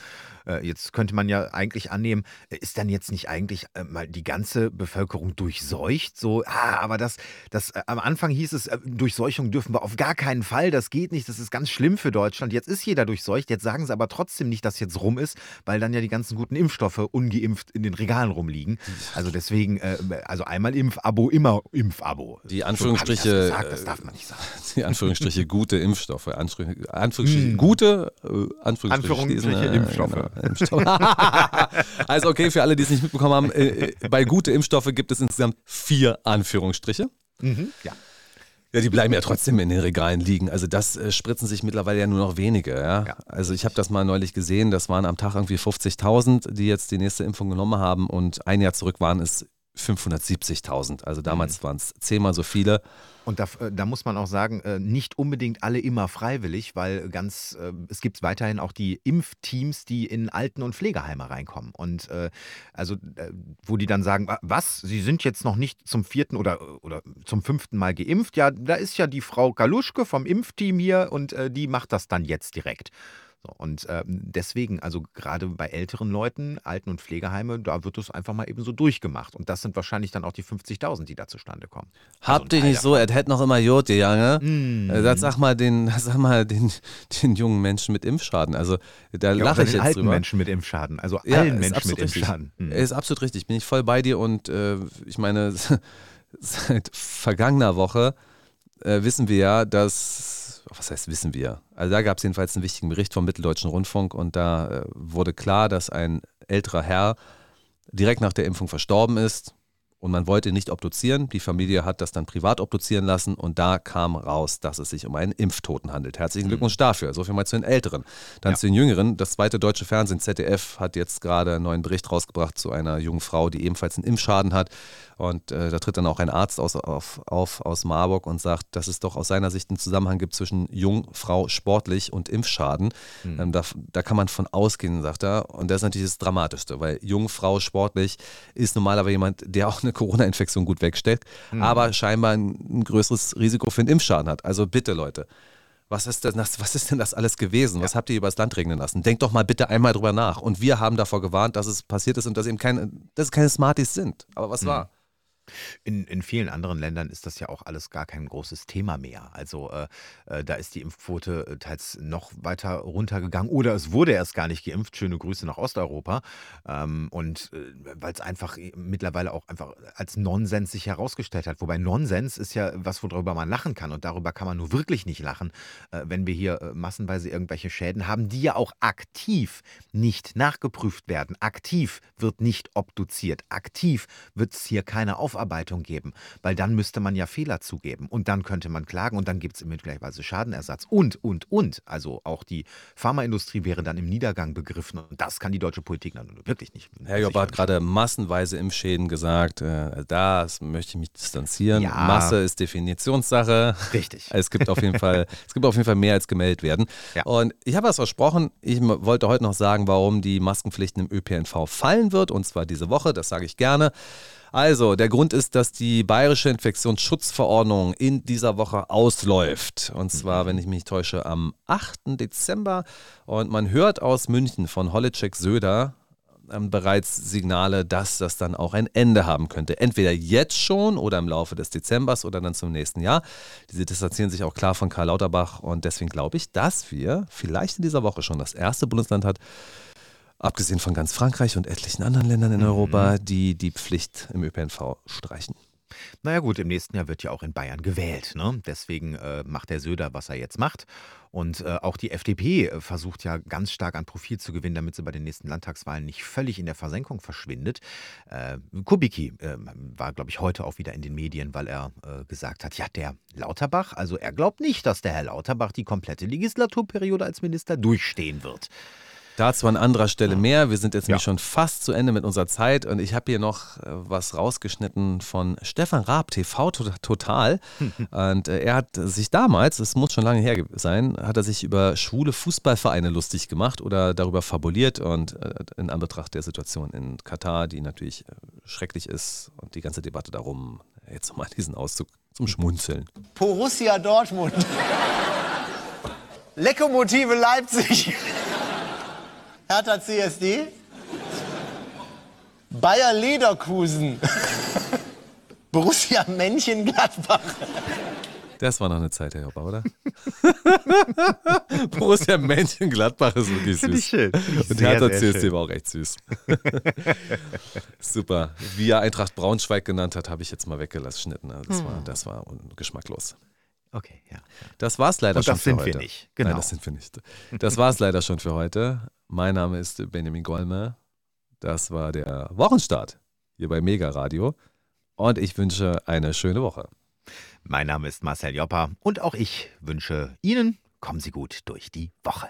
Äh, jetzt könnte man ja eigentlich annehmen, äh, ist dann jetzt nicht eigentlich äh, mal die ganze Bevölkerung durchseucht? So, ah, aber das, das am Anfang hieß es, Durchseuchung dürfen wir auf gar keinen Fall, das geht nicht, das ist ganz schlimm für Deutschland. Jetzt ist jeder durchseucht, jetzt sagen sie aber trotzdem nicht, dass jetzt rum ist, weil dann ja die ganzen guten Impfstoffe ungeimpft in den Regalen rumliegen. Also deswegen, also einmal Impfabo, immer Impfabo. Die Anführungsstriche, so, das, das darf man nicht sagen. Die Anführungsstriche gute Impfstoffe, Anführungsstriche hm. gute Anführungsstriche, Anführungsstriche Impfstoffe. Genau. Impfstoff. also okay, für alle, die es nicht mitbekommen haben, äh, äh, bei gute Impfstoffe gibt es insgesamt vier Anführungsstriche. Mhm, ja. Ja, die bleiben ja trotzdem in den Regalen liegen. Also das äh, spritzen sich mittlerweile ja nur noch wenige. Ja? ja. Also ich habe das mal neulich gesehen, das waren am Tag irgendwie 50.000, die jetzt die nächste Impfung genommen haben und ein Jahr zurück waren es 570.000. Also damals mhm. waren es zehnmal so viele. Und da, äh, da, muss man auch sagen, äh, nicht unbedingt alle immer freiwillig, weil ganz, äh, es gibt weiterhin auch die Impfteams, die in Alten- und Pflegeheime reinkommen. Und also, wo die dann sagen, was, Sie sind jetzt noch nicht zum vierten oder, oder zum fünften Mal geimpft? Ja, da ist ja die Frau Galuschke vom Impfteam hier und die macht das dann jetzt direkt. Und äh, deswegen, also gerade bei älteren Leuten, Alten- und Pflegeheime, da wird es einfach mal eben so durchgemacht. Und das sind wahrscheinlich dann auch die 50.000, die da zustande kommen. Also Habt ihr nicht so, er hätte noch immer Jod, Jange. Mm. Das sag mal den, sag mal den, den jungen Menschen mit Impfschaden. Also da ja, lache ich jetzt alten drüber. Menschen mit Impfschaden, also ja, allen Menschen mit richtig. Impfschaden. Hm. Ist absolut richtig, bin ich voll bei dir und äh, ich meine, seit vergangener Woche äh, wissen wir ja, dass was heißt wissen wir? Also da gab es jedenfalls einen wichtigen Bericht vom Mitteldeutschen Rundfunk und da äh, wurde klar, dass ein älterer Herr direkt nach der Impfung verstorben ist und man wollte nicht obduzieren. Die Familie hat das dann privat obduzieren lassen und da kam raus, dass es sich um einen Impftoten handelt. Herzlichen Glückwunsch dafür. So viel mal zu den Älteren. Dann ja. zu den Jüngeren. Das zweite deutsche Fernsehen, ZDF, hat jetzt gerade einen neuen Bericht rausgebracht zu einer jungen Frau, die ebenfalls einen Impfschaden hat. Und äh, da tritt dann auch ein Arzt aus, auf, auf, aus Marburg und sagt, dass es doch aus seiner Sicht einen Zusammenhang gibt zwischen Jung, Frau, sportlich und Impfschaden. Mhm. Ähm, da, da kann man von ausgehen, sagt er. Und das ist natürlich das Dramatischste, weil Jung, Frau, sportlich ist normalerweise jemand, der auch eine Corona-Infektion gut wegsteckt, mhm. aber scheinbar ein, größeres Risiko für einen Impfschaden hat. Also bitte, Leute. Was ist, denn das, was ist denn das alles gewesen? Was habt ihr übers Land regnen lassen? Denkt doch mal bitte einmal drüber nach. Und wir haben davor gewarnt, dass es passiert ist und dass eben keine, dass es keine Smarties sind. Aber was mhm. war? In, in vielen anderen Ländern ist das ja auch alles gar kein großes Thema mehr. Also äh, äh, da ist die Impfquote äh, teils noch weiter runtergegangen oder es wurde erst gar nicht geimpft. Schöne Grüße nach Osteuropa. Ähm, und äh, weil es einfach mittlerweile auch einfach als Nonsens sich herausgestellt hat. Wobei Nonsens ist ja was, worüber man lachen kann. Und darüber kann man nur wirklich nicht lachen, äh, wenn wir hier massenweise irgendwelche Schäden haben, die ja auch aktiv nicht nachgeprüft werden. Aktiv wird nicht obduziert. Aktiv wird es hier keine Aufarbeitung Aufarbeitung geben, weil dann müsste man ja Fehler zugeben und dann könnte man klagen und dann gibt es möglicherweise Schadenersatz und, und, und. Also auch die Pharmaindustrie wäre dann im Niedergang begriffen und das kann die deutsche Politik dann wirklich nicht. Herr Jobber hat gerade massenweise Impfschäden gesagt, äh, das möchte ich mich distanzieren. Ja. Masse ist Definitionssache. Richtig. Es gibt auf jeden Fall, es gibt auf jeden Fall mehr als gemeldet werden. Ja. Und ich habe was versprochen, ich wollte heute noch sagen, warum die Maskenpflichten im ÖPNV fallen wird und zwar diese Woche, das sage ich gerne. Also, der Grund ist, dass die bayerische Infektionsschutzverordnung in dieser Woche ausläuft. Und zwar, mhm. wenn ich mich nicht täusche, am 8. Dezember. Und man hört aus München von Holleczek Söder, ähm, bereits Signale, dass das dann auch ein Ende haben könnte. Entweder jetzt schon oder im Laufe des Dezembers oder dann zum nächsten Jahr. Diese distanzieren sich auch klar von Karl Lauterbach und deswegen glaube ich, dass wir vielleicht in dieser Woche schon das erste Bundesland hat, abgesehen von ganz Frankreich und etlichen anderen Ländern in mhm. Europa, die die Pflicht im ÖPNV streichen. Naja gut, im nächsten Jahr wird ja auch in Bayern gewählt. Ne? Deswegen äh, macht der Söder, was er jetzt macht. Und äh, auch die FDP äh, versucht ja ganz stark an Profil zu gewinnen, damit sie bei den nächsten Landtagswahlen nicht völlig in der Versenkung verschwindet. Äh, Kubicki äh, war, glaube ich, heute auch wieder in den Medien, weil er gesagt hat, ja, der Lauterbach, also er glaubt nicht, dass der Herr Lauterbach die komplette Legislaturperiode als Minister durchstehen wird. Dazu an anderer Stelle mehr. Wir sind jetzt ja. schon fast zu Ende mit unserer Zeit und ich habe hier noch äh, was rausgeschnitten von Stefan Raab, TV Total. und äh, er hat sich damals, es muss schon lange her sein, hat er sich über schwule Fußballvereine lustig gemacht oder darüber fabuliert und äh, in Anbetracht der Situation in Katar, die natürlich schrecklich ist und die ganze Debatte darum, jetzt nochmal diesen Auszug zum Schmunzeln. Borussia Dortmund. Lekomotive Leipzig. Hertha CSD, Bayer Lederkusen, Borussia Mönchengladbach. Das war noch eine Zeit, Herr Joppa, oder? Borussia Mönchengladbach ist wirklich süß. Ich schön. Ich Und Hertha CSD war auch echt süß. Super. Wie er Eintracht Braunschweig genannt hat, habe ich jetzt mal weggelassen. Also das, hm. war, das war geschmacklos. Okay, ja. Das war es leider Und schon für heute. Das sind wir nicht. Genau. Nein, das sind wir nicht. Das war es leider schon für heute. Mein Name ist Benjamin Golme. Das war der Wochenstart hier bei Mega Radio. Und ich wünsche eine schöne Woche. Mein Name ist Marcel Joppa und auch ich wünsche Ihnen, kommen Sie gut durch die Woche.